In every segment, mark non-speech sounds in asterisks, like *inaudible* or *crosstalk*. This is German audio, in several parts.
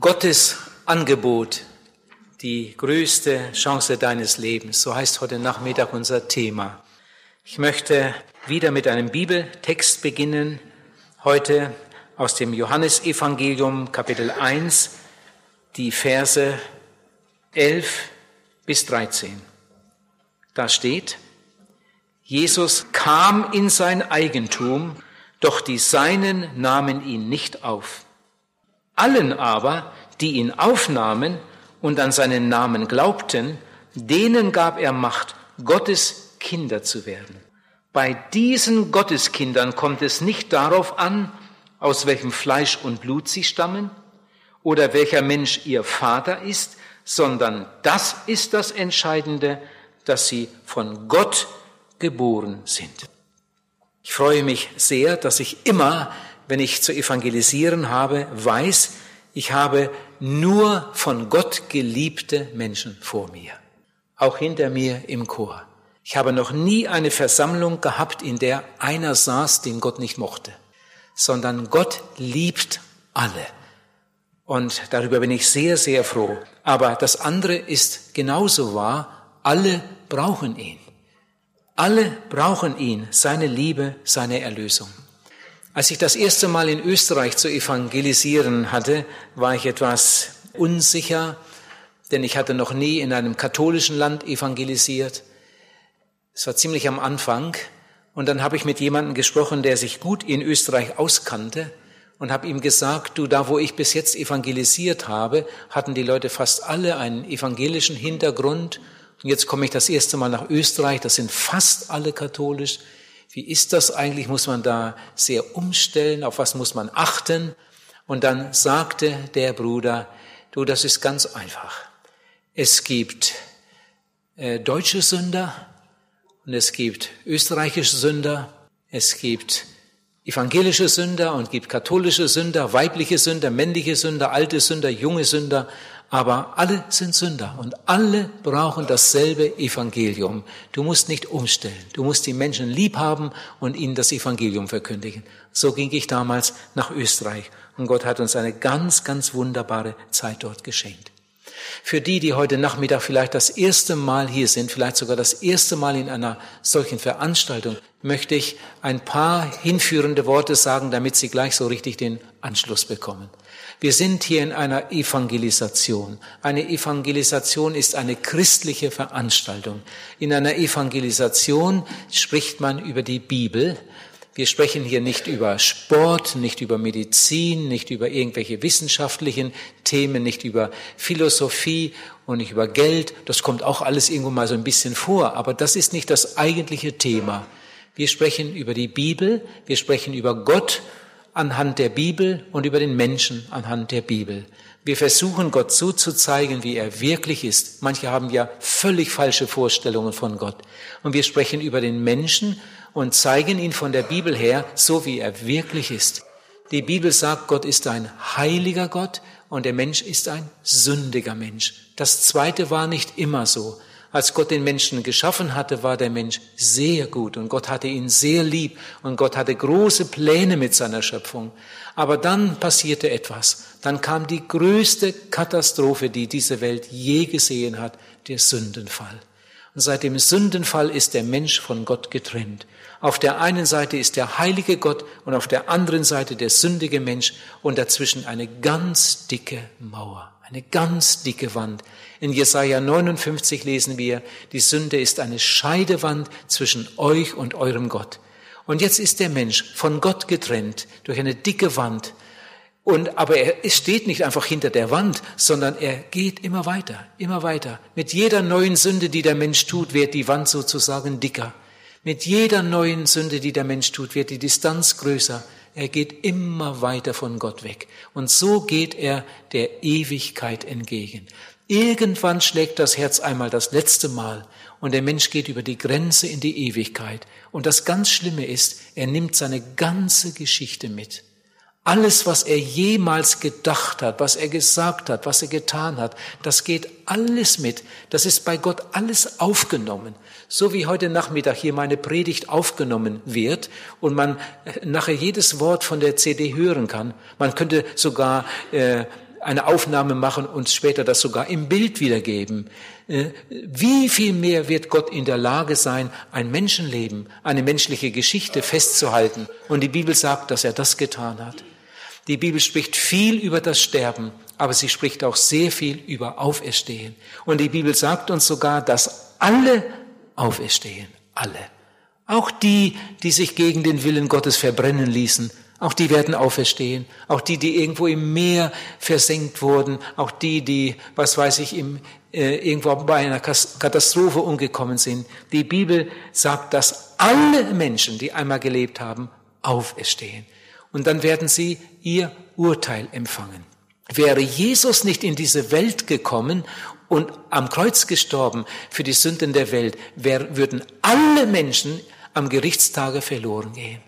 Gottes Angebot, die größte Chance deines Lebens. So heißt heute Nachmittag unser Thema. Ich möchte wieder mit einem Bibeltext beginnen. Heute aus dem Johannesevangelium Kapitel 1, die Verse 11 bis 13. Da steht, Jesus kam in sein Eigentum, doch die Seinen nahmen ihn nicht auf. Allen aber, die ihn aufnahmen und an seinen Namen glaubten, denen gab er Macht, Gottes Kinder zu werden. Bei diesen Gotteskindern kommt es nicht darauf an, aus welchem Fleisch und Blut sie stammen oder welcher Mensch ihr Vater ist, sondern das ist das Entscheidende, dass sie von Gott geboren sind. Ich freue mich sehr, dass ich immer wenn ich zu evangelisieren habe, weiß, ich habe nur von Gott geliebte Menschen vor mir, auch hinter mir im Chor. Ich habe noch nie eine Versammlung gehabt, in der einer saß, den Gott nicht mochte, sondern Gott liebt alle. Und darüber bin ich sehr, sehr froh. Aber das andere ist genauso wahr, alle brauchen ihn. Alle brauchen ihn, seine Liebe, seine Erlösung. Als ich das erste Mal in Österreich zu evangelisieren hatte, war ich etwas unsicher, denn ich hatte noch nie in einem katholischen Land evangelisiert. Es war ziemlich am Anfang. Und dann habe ich mit jemandem gesprochen, der sich gut in Österreich auskannte und habe ihm gesagt, du, da wo ich bis jetzt evangelisiert habe, hatten die Leute fast alle einen evangelischen Hintergrund. Und jetzt komme ich das erste Mal nach Österreich, das sind fast alle katholisch. Wie ist das eigentlich? Muss man da sehr umstellen? Auf was muss man achten? Und dann sagte der Bruder, du, das ist ganz einfach. Es gibt äh, deutsche Sünder und es gibt österreichische Sünder, es gibt evangelische Sünder und gibt katholische Sünder, weibliche Sünder, männliche Sünder, alte Sünder, junge Sünder aber alle sind Sünder und alle brauchen dasselbe Evangelium. Du musst nicht umstellen. Du musst die Menschen lieb haben und ihnen das Evangelium verkündigen. So ging ich damals nach Österreich und Gott hat uns eine ganz, ganz wunderbare Zeit dort geschenkt. Für die, die heute Nachmittag vielleicht das erste Mal hier sind, vielleicht sogar das erste Mal in einer solchen Veranstaltung, möchte ich ein paar hinführende Worte sagen, damit Sie gleich so richtig den Anschluss bekommen. Wir sind hier in einer Evangelisation. Eine Evangelisation ist eine christliche Veranstaltung. In einer Evangelisation spricht man über die Bibel. Wir sprechen hier nicht über Sport, nicht über Medizin, nicht über irgendwelche wissenschaftlichen Themen, nicht über Philosophie und nicht über Geld. Das kommt auch alles irgendwo mal so ein bisschen vor, aber das ist nicht das eigentliche Thema. Wir sprechen über die Bibel, wir sprechen über Gott anhand der Bibel und über den Menschen anhand der Bibel. Wir versuchen Gott so zu zeigen, wie er wirklich ist. Manche haben ja völlig falsche Vorstellungen von Gott. Und wir sprechen über den Menschen und zeigen ihn von der Bibel her, so wie er wirklich ist. Die Bibel sagt, Gott ist ein heiliger Gott und der Mensch ist ein sündiger Mensch. Das zweite war nicht immer so. Als Gott den Menschen geschaffen hatte, war der Mensch sehr gut und Gott hatte ihn sehr lieb und Gott hatte große Pläne mit seiner Schöpfung. Aber dann passierte etwas. Dann kam die größte Katastrophe, die diese Welt je gesehen hat, der Sündenfall. Und seit dem Sündenfall ist der Mensch von Gott getrennt. Auf der einen Seite ist der heilige Gott und auf der anderen Seite der sündige Mensch und dazwischen eine ganz dicke Mauer, eine ganz dicke Wand, in Jesaja 59 lesen wir, die Sünde ist eine Scheidewand zwischen euch und eurem Gott. Und jetzt ist der Mensch von Gott getrennt durch eine dicke Wand. Und, aber er steht nicht einfach hinter der Wand, sondern er geht immer weiter, immer weiter. Mit jeder neuen Sünde, die der Mensch tut, wird die Wand sozusagen dicker. Mit jeder neuen Sünde, die der Mensch tut, wird die Distanz größer. Er geht immer weiter von Gott weg. Und so geht er der Ewigkeit entgegen. Irgendwann schlägt das Herz einmal das letzte Mal und der Mensch geht über die Grenze in die Ewigkeit. Und das ganz Schlimme ist, er nimmt seine ganze Geschichte mit. Alles, was er jemals gedacht hat, was er gesagt hat, was er getan hat, das geht alles mit. Das ist bei Gott alles aufgenommen. So wie heute Nachmittag hier meine Predigt aufgenommen wird und man nachher jedes Wort von der CD hören kann. Man könnte sogar äh, eine Aufnahme machen und später das sogar im Bild wiedergeben. Äh, wie viel mehr wird Gott in der Lage sein, ein Menschenleben, eine menschliche Geschichte festzuhalten? Und die Bibel sagt, dass er das getan hat. Die Bibel spricht viel über das Sterben, aber sie spricht auch sehr viel über Auferstehen. Und die Bibel sagt uns sogar, dass alle auferstehen. Alle. Auch die, die sich gegen den Willen Gottes verbrennen ließen, auch die werden auferstehen. Auch die, die irgendwo im Meer versenkt wurden. Auch die, die, was weiß ich, im, äh, irgendwo bei einer Katastrophe umgekommen sind. Die Bibel sagt, dass alle Menschen, die einmal gelebt haben, auferstehen. Und dann werden sie ihr Urteil empfangen. Wäre Jesus nicht in diese Welt gekommen und am Kreuz gestorben für die Sünden der Welt, wär, würden alle Menschen am Gerichtstage verloren gehen.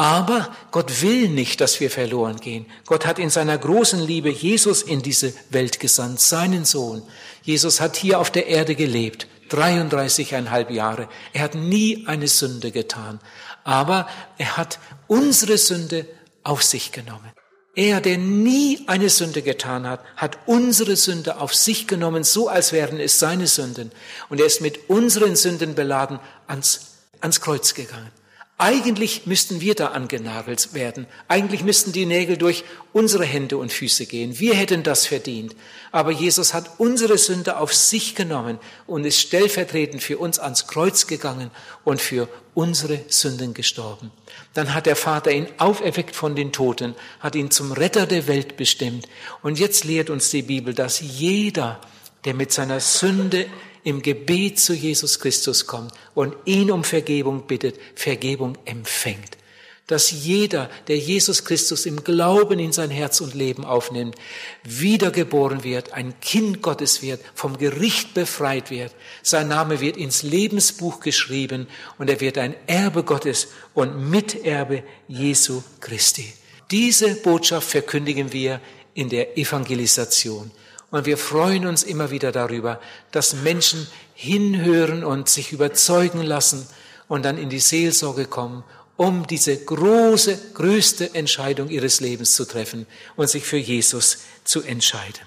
Aber Gott will nicht, dass wir verloren gehen. Gott hat in seiner großen Liebe Jesus in diese Welt gesandt, seinen Sohn. Jesus hat hier auf der Erde gelebt, 33,5 Jahre. Er hat nie eine Sünde getan. Aber er hat unsere Sünde auf sich genommen. Er, der nie eine Sünde getan hat, hat unsere Sünde auf sich genommen, so als wären es seine Sünden. Und er ist mit unseren Sünden beladen ans, ans Kreuz gegangen. Eigentlich müssten wir da angenagelt werden. Eigentlich müssten die Nägel durch unsere Hände und Füße gehen. Wir hätten das verdient. Aber Jesus hat unsere Sünde auf sich genommen und ist stellvertretend für uns ans Kreuz gegangen und für unsere Sünden gestorben. Dann hat der Vater ihn auferweckt von den Toten, hat ihn zum Retter der Welt bestimmt. Und jetzt lehrt uns die Bibel, dass jeder, der mit seiner Sünde im Gebet zu Jesus Christus kommt und ihn um Vergebung bittet, Vergebung empfängt. Dass jeder, der Jesus Christus im Glauben in sein Herz und Leben aufnimmt, wiedergeboren wird, ein Kind Gottes wird, vom Gericht befreit wird. Sein Name wird ins Lebensbuch geschrieben und er wird ein Erbe Gottes und Miterbe Jesu Christi. Diese Botschaft verkündigen wir in der Evangelisation. Und wir freuen uns immer wieder darüber, dass Menschen hinhören und sich überzeugen lassen und dann in die Seelsorge kommen, um diese große, größte Entscheidung ihres Lebens zu treffen und sich für Jesus zu entscheiden.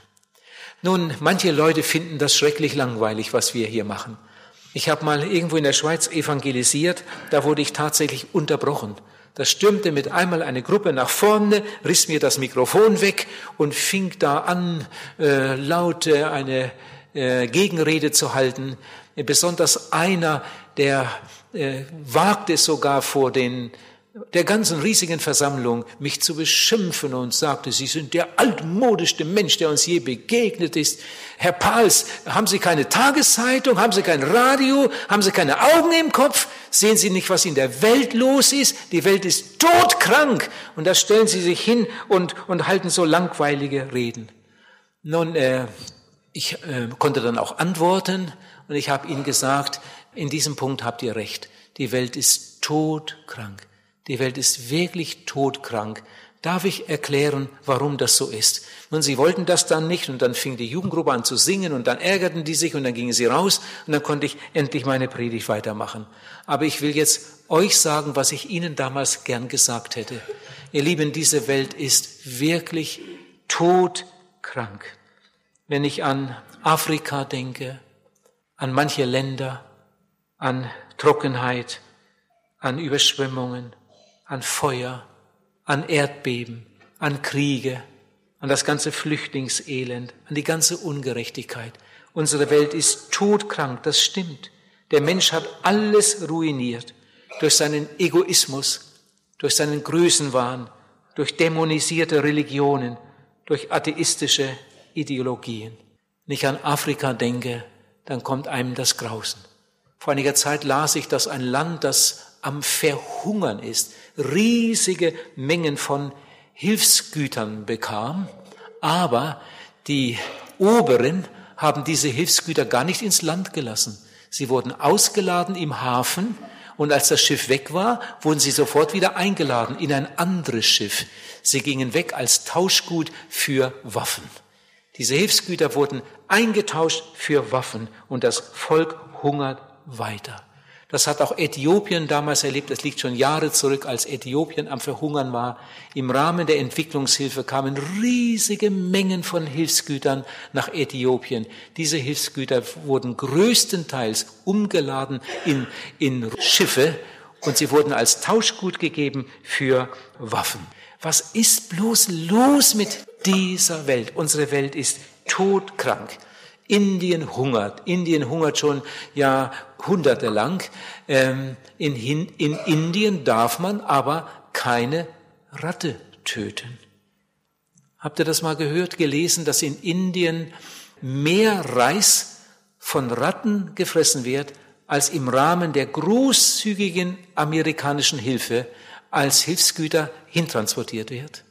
Nun, manche Leute finden das schrecklich langweilig, was wir hier machen. Ich habe mal irgendwo in der Schweiz evangelisiert, da wurde ich tatsächlich unterbrochen. Da stürmte mit einmal eine Gruppe nach vorne, riss mir das Mikrofon weg und fing da an, äh, laute eine äh, Gegenrede zu halten. Besonders einer, der äh, wagte sogar vor den der ganzen riesigen Versammlung mich zu beschimpfen und sagte, Sie sind der altmodischste Mensch, der uns je begegnet ist. Herr Pals, haben Sie keine Tageszeitung? Haben Sie kein Radio? Haben Sie keine Augen im Kopf? Sehen Sie nicht, was in der Welt los ist? Die Welt ist todkrank. Und da stellen Sie sich hin und, und halten so langweilige Reden. Nun, äh, ich äh, konnte dann auch antworten und ich habe Ihnen gesagt, in diesem Punkt habt ihr recht. Die Welt ist todkrank. Die Welt ist wirklich todkrank. Darf ich erklären, warum das so ist? Nun, sie wollten das dann nicht und dann fing die Jugendgruppe an zu singen und dann ärgerten die sich und dann gingen sie raus und dann konnte ich endlich meine Predigt weitermachen. Aber ich will jetzt euch sagen, was ich Ihnen damals gern gesagt hätte. Ihr Lieben, diese Welt ist wirklich todkrank. Wenn ich an Afrika denke, an manche Länder, an Trockenheit, an Überschwemmungen, an Feuer, an Erdbeben, an Kriege, an das ganze Flüchtlingselend, an die ganze Ungerechtigkeit. Unsere Welt ist todkrank, das stimmt. Der Mensch hat alles ruiniert durch seinen Egoismus, durch seinen Größenwahn, durch dämonisierte Religionen, durch atheistische Ideologien. Wenn ich an Afrika denke, dann kommt einem das Grausen. Vor einiger Zeit las ich, dass ein Land, das am Verhungern ist, riesige Mengen von Hilfsgütern bekam, aber die Oberen haben diese Hilfsgüter gar nicht ins Land gelassen. Sie wurden ausgeladen im Hafen und als das Schiff weg war, wurden sie sofort wieder eingeladen in ein anderes Schiff. Sie gingen weg als Tauschgut für Waffen. Diese Hilfsgüter wurden eingetauscht für Waffen und das Volk hungert weiter. Das hat auch Äthiopien damals erlebt. Das liegt schon Jahre zurück, als Äthiopien am Verhungern war. Im Rahmen der Entwicklungshilfe kamen riesige Mengen von Hilfsgütern nach Äthiopien. Diese Hilfsgüter wurden größtenteils umgeladen in, in Schiffe und sie wurden als Tauschgut gegeben für Waffen. Was ist bloß los mit dieser Welt? Unsere Welt ist todkrank. Indien hungert. Indien hungert schon Jahrhunderte lang. Ähm, in, in Indien darf man aber keine Ratte töten. Habt ihr das mal gehört, gelesen, dass in Indien mehr Reis von Ratten gefressen wird, als im Rahmen der großzügigen amerikanischen Hilfe als Hilfsgüter hintransportiert wird?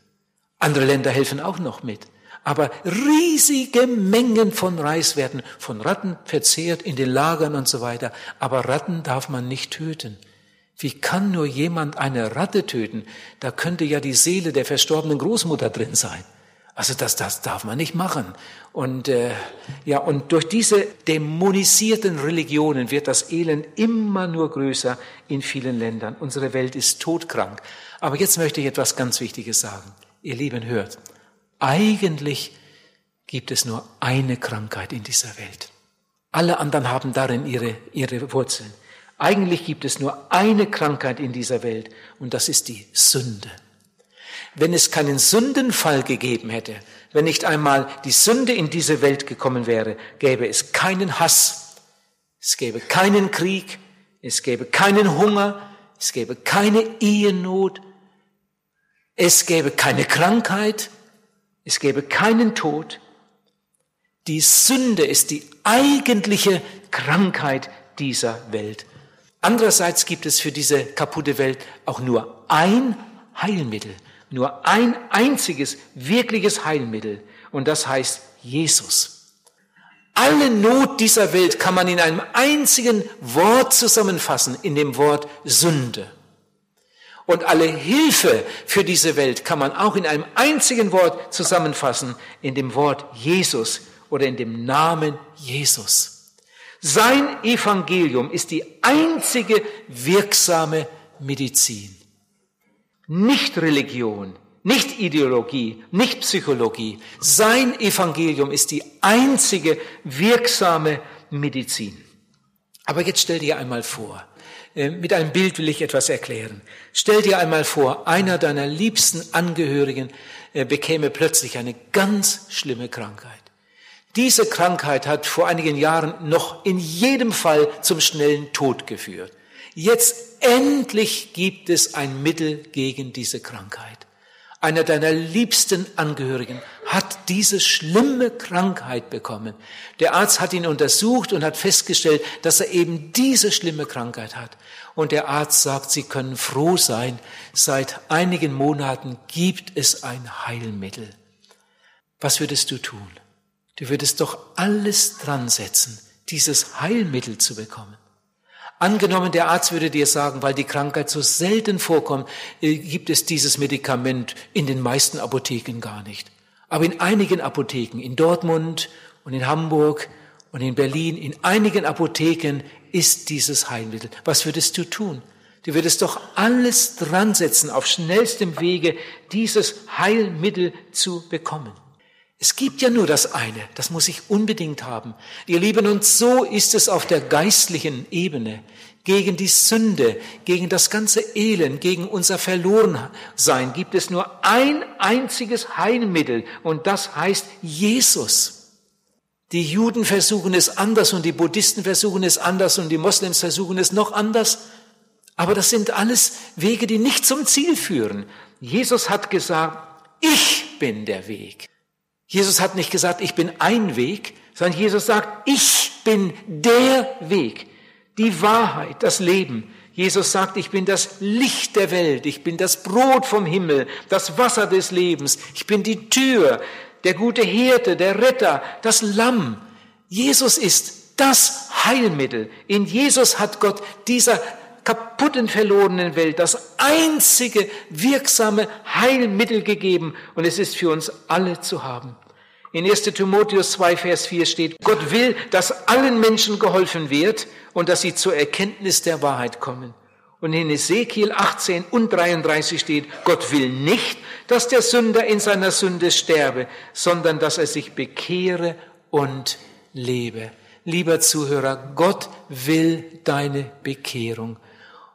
Andere Länder helfen auch noch mit. Aber riesige Mengen von Reis werden von Ratten verzehrt in den Lagern und so weiter. Aber Ratten darf man nicht töten. Wie kann nur jemand eine Ratte töten? Da könnte ja die Seele der verstorbenen Großmutter drin sein. Also das, das darf man nicht machen. Und äh, ja, und durch diese dämonisierten Religionen wird das Elend immer nur größer in vielen Ländern. Unsere Welt ist todkrank. Aber jetzt möchte ich etwas ganz Wichtiges sagen. Ihr Lieben, hört. Eigentlich gibt es nur eine Krankheit in dieser Welt. Alle anderen haben darin ihre, ihre Wurzeln. Eigentlich gibt es nur eine Krankheit in dieser Welt und das ist die Sünde. Wenn es keinen Sündenfall gegeben hätte, wenn nicht einmal die Sünde in diese Welt gekommen wäre, gäbe es keinen Hass, es gäbe keinen Krieg, es gäbe keinen Hunger, es gäbe keine Ehenot, es gäbe keine Krankheit, es gäbe keinen Tod. Die Sünde ist die eigentliche Krankheit dieser Welt. Andererseits gibt es für diese kaputte Welt auch nur ein Heilmittel, nur ein einziges wirkliches Heilmittel und das heißt Jesus. Alle Not dieser Welt kann man in einem einzigen Wort zusammenfassen, in dem Wort Sünde. Und alle Hilfe für diese Welt kann man auch in einem einzigen Wort zusammenfassen, in dem Wort Jesus oder in dem Namen Jesus. Sein Evangelium ist die einzige wirksame Medizin. Nicht Religion, nicht Ideologie, nicht Psychologie. Sein Evangelium ist die einzige wirksame Medizin. Aber jetzt stell dir einmal vor, mit einem Bild will ich etwas erklären. Stell dir einmal vor, einer deiner liebsten Angehörigen äh, bekäme plötzlich eine ganz schlimme Krankheit. Diese Krankheit hat vor einigen Jahren noch in jedem Fall zum schnellen Tod geführt. Jetzt endlich gibt es ein Mittel gegen diese Krankheit einer deiner liebsten Angehörigen hat diese schlimme Krankheit bekommen. Der Arzt hat ihn untersucht und hat festgestellt, dass er eben diese schlimme Krankheit hat. Und der Arzt sagt, Sie können froh sein, seit einigen Monaten gibt es ein Heilmittel. Was würdest du tun? Du würdest doch alles dran setzen, dieses Heilmittel zu bekommen. Angenommen, der Arzt würde dir sagen, weil die Krankheit so selten vorkommt, äh, gibt es dieses Medikament in den meisten Apotheken gar nicht. Aber in einigen Apotheken, in Dortmund und in Hamburg und in Berlin, in einigen Apotheken ist dieses Heilmittel. Was würdest du tun? Du würdest doch alles dran setzen, auf schnellstem Wege dieses Heilmittel zu bekommen. Es gibt ja nur das eine, das muss ich unbedingt haben. Ihr Lieben, und so ist es auf der geistlichen Ebene. Gegen die Sünde, gegen das ganze Elend, gegen unser Verlorensein gibt es nur ein einziges Heilmittel und das heißt Jesus. Die Juden versuchen es anders und die Buddhisten versuchen es anders und die Moslems versuchen es noch anders. Aber das sind alles Wege, die nicht zum Ziel führen. Jesus hat gesagt, ich bin der Weg. Jesus hat nicht gesagt, ich bin ein Weg, sondern Jesus sagt, ich bin der Weg, die Wahrheit, das Leben. Jesus sagt, ich bin das Licht der Welt, ich bin das Brot vom Himmel, das Wasser des Lebens, ich bin die Tür, der gute Hirte, der Retter, das Lamm. Jesus ist das Heilmittel. In Jesus hat Gott dieser kaputten, verlorenen Welt das einzige wirksame Heilmittel gegeben und es ist für uns alle zu haben. In 1 Timotheus 2, Vers 4 steht, Gott will, dass allen Menschen geholfen wird und dass sie zur Erkenntnis der Wahrheit kommen. Und in Ezekiel 18 und 33 steht, Gott will nicht, dass der Sünder in seiner Sünde sterbe, sondern dass er sich bekehre und lebe. Lieber Zuhörer, Gott will deine Bekehrung.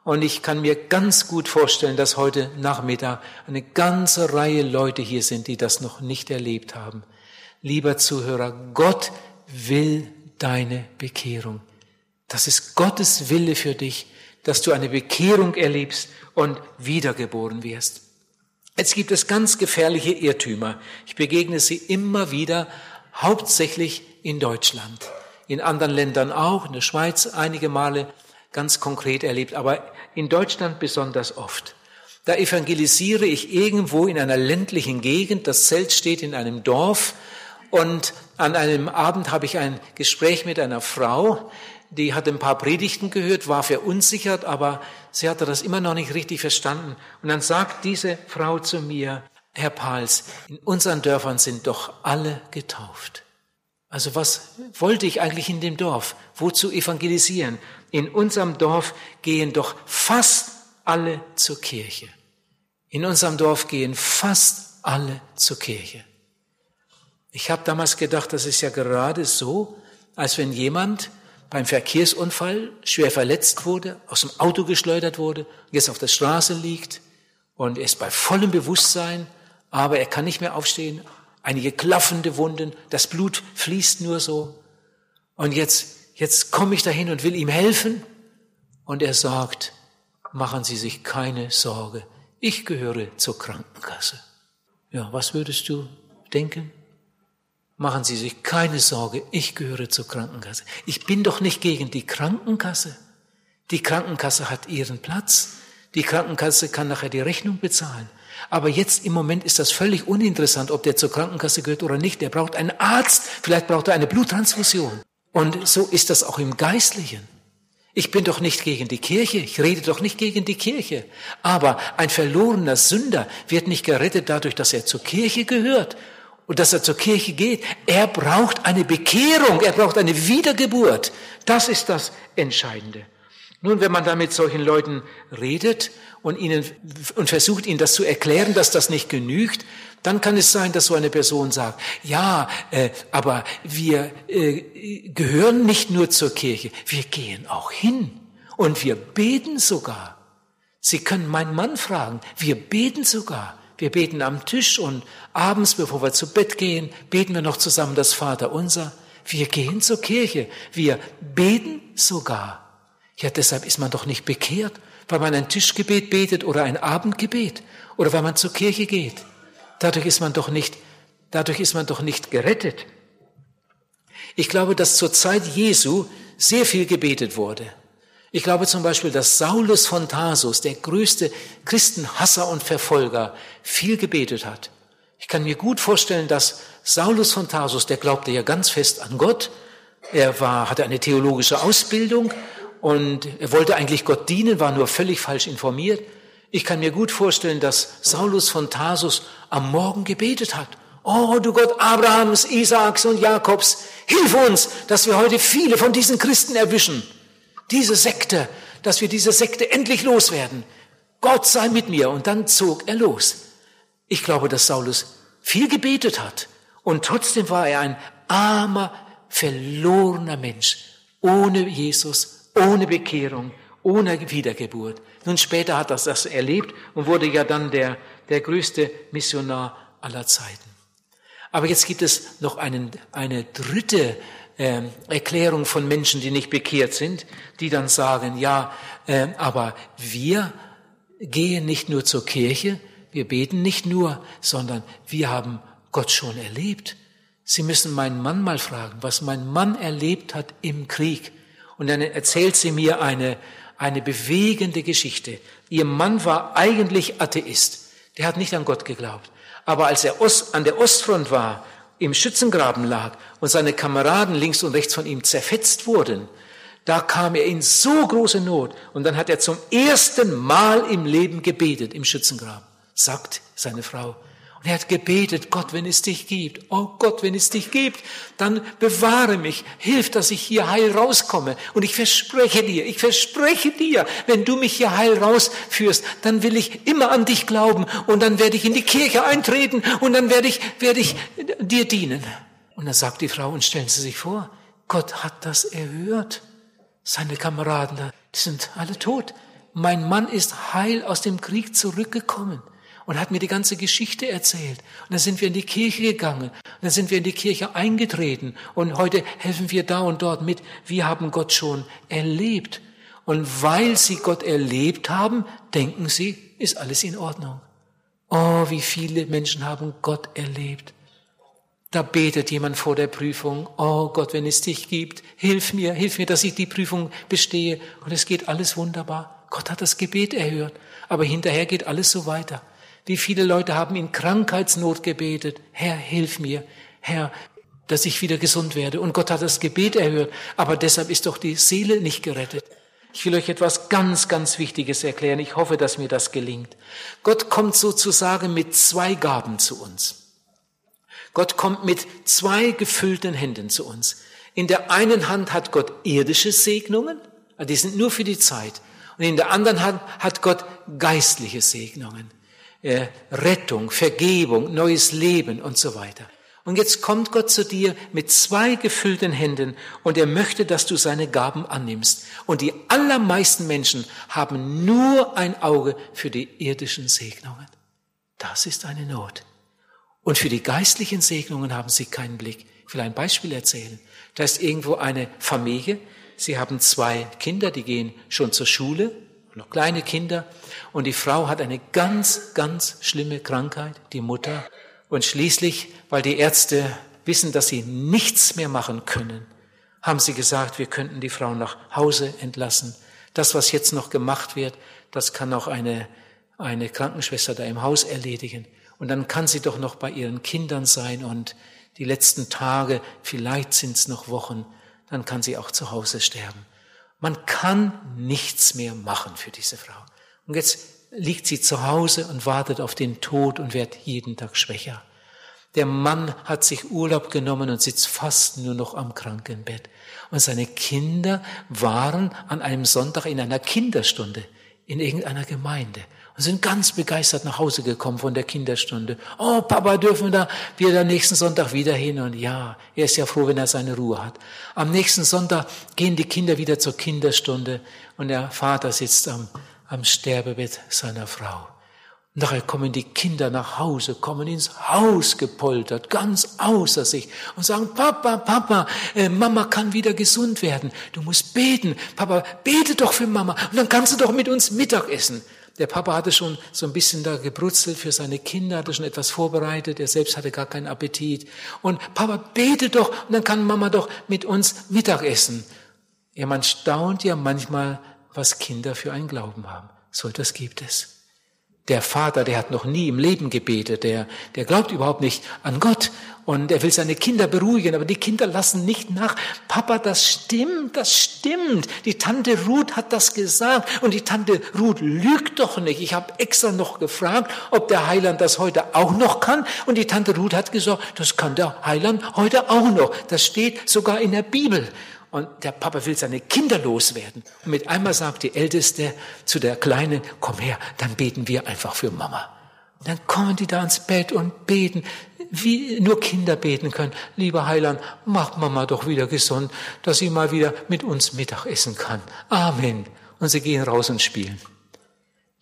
Und ich kann mir ganz gut vorstellen, dass heute Nachmittag eine ganze Reihe Leute hier sind, die das noch nicht erlebt haben. Lieber Zuhörer, Gott will deine Bekehrung. Das ist Gottes Wille für dich, dass du eine Bekehrung erlebst und wiedergeboren wirst. Jetzt gibt es ganz gefährliche Irrtümer. Ich begegne sie immer wieder, hauptsächlich in Deutschland. In anderen Ländern auch, in der Schweiz einige Male ganz konkret erlebt, aber in Deutschland besonders oft. Da evangelisiere ich irgendwo in einer ländlichen Gegend, das Zelt steht in einem Dorf und an einem Abend habe ich ein Gespräch mit einer Frau, die hat ein paar Predigten gehört, war verunsichert, aber sie hatte das immer noch nicht richtig verstanden. Und dann sagt diese Frau zu mir, Herr Pals, in unseren Dörfern sind doch alle getauft. Also was wollte ich eigentlich in dem Dorf? Wozu evangelisieren? In unserem Dorf gehen doch fast alle zur Kirche. In unserem Dorf gehen fast alle zur Kirche. Ich habe damals gedacht, das ist ja gerade so, als wenn jemand beim Verkehrsunfall schwer verletzt wurde, aus dem Auto geschleudert wurde, jetzt auf der Straße liegt und er ist bei vollem Bewusstsein, aber er kann nicht mehr aufstehen, einige klaffende Wunden, das Blut fließt nur so. Und jetzt, jetzt komme ich dahin und will ihm helfen und er sagt, machen Sie sich keine Sorge, ich gehöre zur Krankenkasse. Ja, was würdest du denken? Machen Sie sich keine Sorge, ich gehöre zur Krankenkasse. Ich bin doch nicht gegen die Krankenkasse. Die Krankenkasse hat ihren Platz. Die Krankenkasse kann nachher die Rechnung bezahlen. Aber jetzt im Moment ist das völlig uninteressant, ob der zur Krankenkasse gehört oder nicht. Der braucht einen Arzt, vielleicht braucht er eine Bluttransfusion. Und so ist das auch im Geistlichen. Ich bin doch nicht gegen die Kirche, ich rede doch nicht gegen die Kirche. Aber ein verlorener Sünder wird nicht gerettet dadurch, dass er zur Kirche gehört und dass er zur Kirche geht. Er braucht eine Bekehrung, er braucht eine Wiedergeburt. Das ist das Entscheidende. Nun, wenn man da mit solchen Leuten redet und ihnen und versucht ihnen das zu erklären, dass das nicht genügt, dann kann es sein, dass so eine Person sagt, ja, äh, aber wir äh, gehören nicht nur zur Kirche, wir gehen auch hin und wir beten sogar. Sie können meinen Mann fragen, wir beten sogar. Wir beten am Tisch und abends, bevor wir zu Bett gehen, beten wir noch zusammen das Vater unser. Wir gehen zur Kirche. Wir beten sogar. Ja, deshalb ist man doch nicht bekehrt, weil man ein Tischgebet betet oder ein Abendgebet oder weil man zur Kirche geht. Dadurch ist man doch nicht, dadurch ist man doch nicht gerettet. Ich glaube, dass zur Zeit Jesu sehr viel gebetet wurde. Ich glaube zum Beispiel, dass Saulus von Tarsus, der größte Christenhasser und Verfolger, viel gebetet hat. Ich kann mir gut vorstellen, dass Saulus von Tarsus, der glaubte ja ganz fest an Gott, er war, hatte eine theologische Ausbildung und er wollte eigentlich Gott dienen, war nur völlig falsch informiert. Ich kann mir gut vorstellen, dass Saulus von Tarsus am Morgen gebetet hat. Oh, du Gott Abrahams, Isaaks und Jakobs, hilf uns, dass wir heute viele von diesen Christen erwischen. Diese Sekte, dass wir diese Sekte endlich loswerden. Gott sei mit mir. Und dann zog er los. Ich glaube, dass Saulus viel gebetet hat. Und trotzdem war er ein armer, verlorener Mensch. Ohne Jesus, ohne Bekehrung, ohne Wiedergeburt. Nun später hat er das erlebt und wurde ja dann der, der größte Missionar aller Zeiten. Aber jetzt gibt es noch einen, eine dritte äh, Erklärung von Menschen, die nicht bekehrt sind, die dann sagen, ja, äh, aber wir gehen nicht nur zur Kirche, wir beten nicht nur, sondern wir haben Gott schon erlebt. Sie müssen meinen Mann mal fragen, was mein Mann erlebt hat im Krieg. Und dann erzählt sie mir eine, eine bewegende Geschichte. Ihr Mann war eigentlich Atheist. Der hat nicht an Gott geglaubt. Aber als er an der Ostfront war im Schützengraben lag und seine Kameraden links und rechts von ihm zerfetzt wurden, da kam er in so große Not und dann hat er zum ersten Mal im Leben gebetet im Schützengraben, sagt seine Frau. Und er hat gebetet, Gott, wenn es dich gibt, oh Gott, wenn es dich gibt, dann bewahre mich, hilf, dass ich hier heil rauskomme. Und ich verspreche dir, ich verspreche dir, wenn du mich hier heil rausführst, dann will ich immer an dich glauben und dann werde ich in die Kirche eintreten und dann werde ich, werde ich dir dienen. Und dann sagt die Frau, und stellen Sie sich vor, Gott hat das erhört. Seine Kameraden, die sind alle tot. Mein Mann ist heil aus dem Krieg zurückgekommen und hat mir die ganze Geschichte erzählt. Und dann sind wir in die Kirche gegangen. Und dann sind wir in die Kirche eingetreten. Und heute helfen wir da und dort mit. Wir haben Gott schon erlebt. Und weil sie Gott erlebt haben, denken sie, ist alles in Ordnung. Oh, wie viele Menschen haben Gott erlebt. Da betet jemand vor der Prüfung, oh Gott, wenn es dich gibt, hilf mir, hilf mir, dass ich die Prüfung bestehe. Und es geht alles wunderbar. Gott hat das Gebet erhört. Aber hinterher geht alles so weiter. Wie viele Leute haben in Krankheitsnot gebetet, Herr, hilf mir, Herr, dass ich wieder gesund werde. Und Gott hat das Gebet erhört. Aber deshalb ist doch die Seele nicht gerettet. Ich will euch etwas ganz, ganz Wichtiges erklären. Ich hoffe, dass mir das gelingt. Gott kommt sozusagen mit zwei Gaben zu uns. Gott kommt mit zwei gefüllten Händen zu uns. In der einen Hand hat Gott irdische Segnungen, die sind nur für die Zeit. Und in der anderen Hand hat Gott geistliche Segnungen. Äh, Rettung, Vergebung, neues Leben und so weiter. Und jetzt kommt Gott zu dir mit zwei gefüllten Händen und er möchte, dass du seine Gaben annimmst. Und die allermeisten Menschen haben nur ein Auge für die irdischen Segnungen. Das ist eine Not. Und für die geistlichen Segnungen haben sie keinen Blick. Ich will ein Beispiel erzählen. Da ist irgendwo eine Familie. Sie haben zwei Kinder, die gehen schon zur Schule, noch kleine Kinder. Und die Frau hat eine ganz, ganz schlimme Krankheit, die Mutter. Und schließlich, weil die Ärzte wissen, dass sie nichts mehr machen können, haben sie gesagt, wir könnten die Frau nach Hause entlassen. Das, was jetzt noch gemacht wird, das kann auch eine, eine Krankenschwester da im Haus erledigen. Und dann kann sie doch noch bei ihren Kindern sein und die letzten Tage, vielleicht sind es noch Wochen, dann kann sie auch zu Hause sterben. Man kann nichts mehr machen für diese Frau. Und jetzt liegt sie zu Hause und wartet auf den Tod und wird jeden Tag schwächer. Der Mann hat sich Urlaub genommen und sitzt fast nur noch am Krankenbett. Und seine Kinder waren an einem Sonntag in einer Kinderstunde in irgendeiner Gemeinde und sind ganz begeistert nach Hause gekommen von der Kinderstunde. Oh, Papa, dürfen wir da nächsten Sonntag wieder hin? Und ja, er ist ja froh, wenn er seine Ruhe hat. Am nächsten Sonntag gehen die Kinder wieder zur Kinderstunde und der Vater sitzt am, am Sterbebett seiner Frau. Nachher kommen die Kinder nach Hause, kommen ins Haus gepoltert, ganz außer sich und sagen, Papa, Papa, äh, Mama kann wieder gesund werden. Du musst beten. Papa, bete doch für Mama und dann kannst du doch mit uns Mittag essen. Der Papa hatte schon so ein bisschen da gebrutzelt für seine Kinder, hatte schon etwas vorbereitet. Er selbst hatte gar keinen Appetit. Und Papa, bete doch, und dann kann Mama doch mit uns Mittag essen. Ja, man staunt ja manchmal, was Kinder für einen Glauben haben. So etwas gibt es. Der Vater, der hat noch nie im Leben gebetet, der, der glaubt überhaupt nicht an Gott und er will seine Kinder beruhigen, aber die Kinder lassen nicht nach. Papa, das stimmt, das stimmt. Die Tante Ruth hat das gesagt und die Tante Ruth lügt doch nicht. Ich habe extra noch gefragt, ob der Heiland das heute auch noch kann und die Tante Ruth hat gesagt, das kann der Heiland heute auch noch. Das steht sogar in der Bibel. Und der Papa will seine Kinder loswerden. Und mit einmal sagt die Älteste zu der Kleinen, komm her, dann beten wir einfach für Mama. Dann kommen die da ins Bett und beten, wie nur Kinder beten können. Lieber Heiland, mach Mama doch wieder gesund, dass sie mal wieder mit uns Mittag essen kann. Amen. Und sie gehen raus und spielen.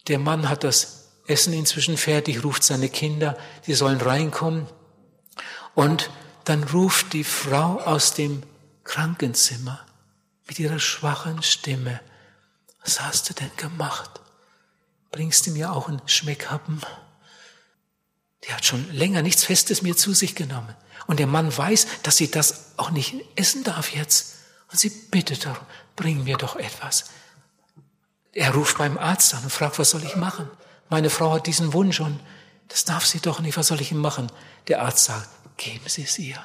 Der Mann hat das Essen inzwischen fertig, ruft seine Kinder, die sollen reinkommen. Und dann ruft die Frau aus dem Krankenzimmer mit ihrer schwachen Stimme. Was hast du denn gemacht? Bringst du mir auch einen Schmeckhappen? Die hat schon länger nichts Festes mehr zu sich genommen. Und der Mann weiß, dass sie das auch nicht essen darf jetzt. Und sie bittet darum, bring mir doch etwas. Er ruft beim Arzt an und fragt, was soll ich machen? Meine Frau hat diesen Wunsch und das darf sie doch nicht, was soll ich ihm machen? Der Arzt sagt, geben Sie es ihr.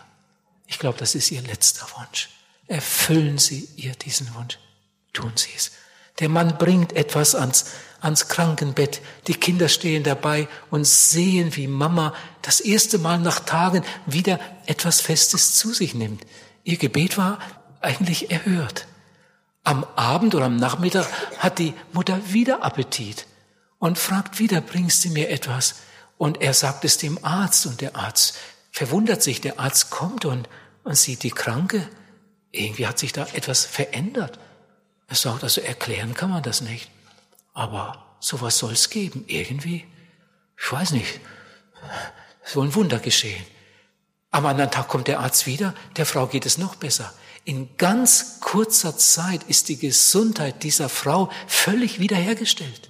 Ich glaube, das ist ihr letzter Wunsch. Erfüllen Sie ihr diesen Wunsch. Tun Sie es. Der Mann bringt etwas ans, ans Krankenbett. Die Kinder stehen dabei und sehen, wie Mama das erste Mal nach Tagen wieder etwas Festes zu sich nimmt. Ihr Gebet war eigentlich erhört. Am Abend oder am Nachmittag hat die Mutter wieder Appetit und fragt wieder, bringst du mir etwas? Und er sagt es dem Arzt und der Arzt verwundert sich. Der Arzt kommt und, und sieht die Kranke. Irgendwie hat sich da etwas verändert. Er sagt, also erklären kann man das nicht. Aber sowas soll es geben, irgendwie. Ich weiß nicht. Es soll ein Wunder geschehen. Am anderen Tag kommt der Arzt wieder, der Frau geht es noch besser. In ganz kurzer Zeit ist die Gesundheit dieser Frau völlig wiederhergestellt.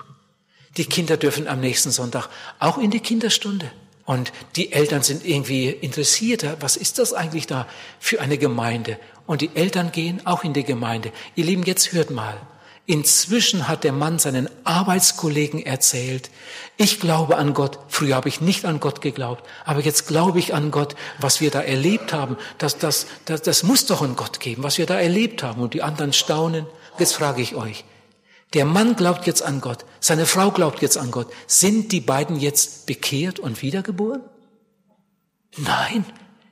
Die Kinder dürfen am nächsten Sonntag auch in die Kinderstunde. Und die Eltern sind irgendwie interessiert. Was ist das eigentlich da für eine Gemeinde? Und die Eltern gehen auch in die Gemeinde. Ihr Lieben, jetzt hört mal. Inzwischen hat der Mann seinen Arbeitskollegen erzählt, ich glaube an Gott. Früher habe ich nicht an Gott geglaubt, aber jetzt glaube ich an Gott. Was wir da erlebt haben, das, das, das, das muss doch einen Gott geben, was wir da erlebt haben. Und die anderen staunen. Jetzt frage ich euch, der Mann glaubt jetzt an Gott, seine Frau glaubt jetzt an Gott. Sind die beiden jetzt bekehrt und wiedergeboren? Nein,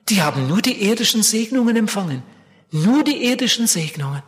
die haben nur die irdischen Segnungen empfangen. Nur die irdischen Segnungen.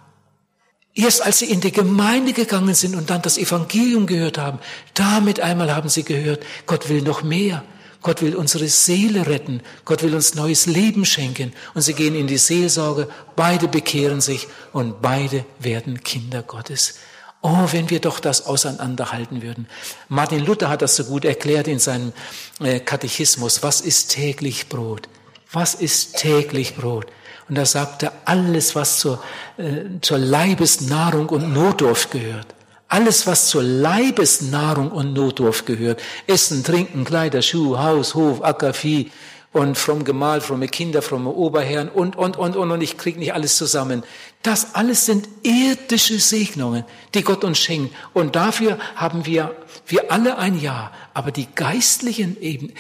Erst als sie in die Gemeinde gegangen sind und dann das Evangelium gehört haben, damit einmal haben sie gehört, Gott will noch mehr. Gott will unsere Seele retten. Gott will uns neues Leben schenken. Und sie gehen in die Seelsorge. Beide bekehren sich und beide werden Kinder Gottes. Oh, wenn wir doch das auseinanderhalten würden. Martin Luther hat das so gut erklärt in seinem äh, Katechismus. Was ist täglich Brot? Was ist täglich Brot? Und da sagt er, alles, was zur, äh, zur Leibesnahrung und Notdurft gehört. Alles, was zur Leibesnahrung und Notdurft gehört. Essen, Trinken, Kleider, Schuh, Haus, Hof, Acker, Vieh, und vom Gemahl, fromme Kinder, fromme Oberherren und, und, und, und, und ich krieg nicht alles zusammen. Das alles sind irdische Segnungen, die Gott uns schenkt. Und dafür haben wir, wir alle ein Jahr. Aber die geistlichen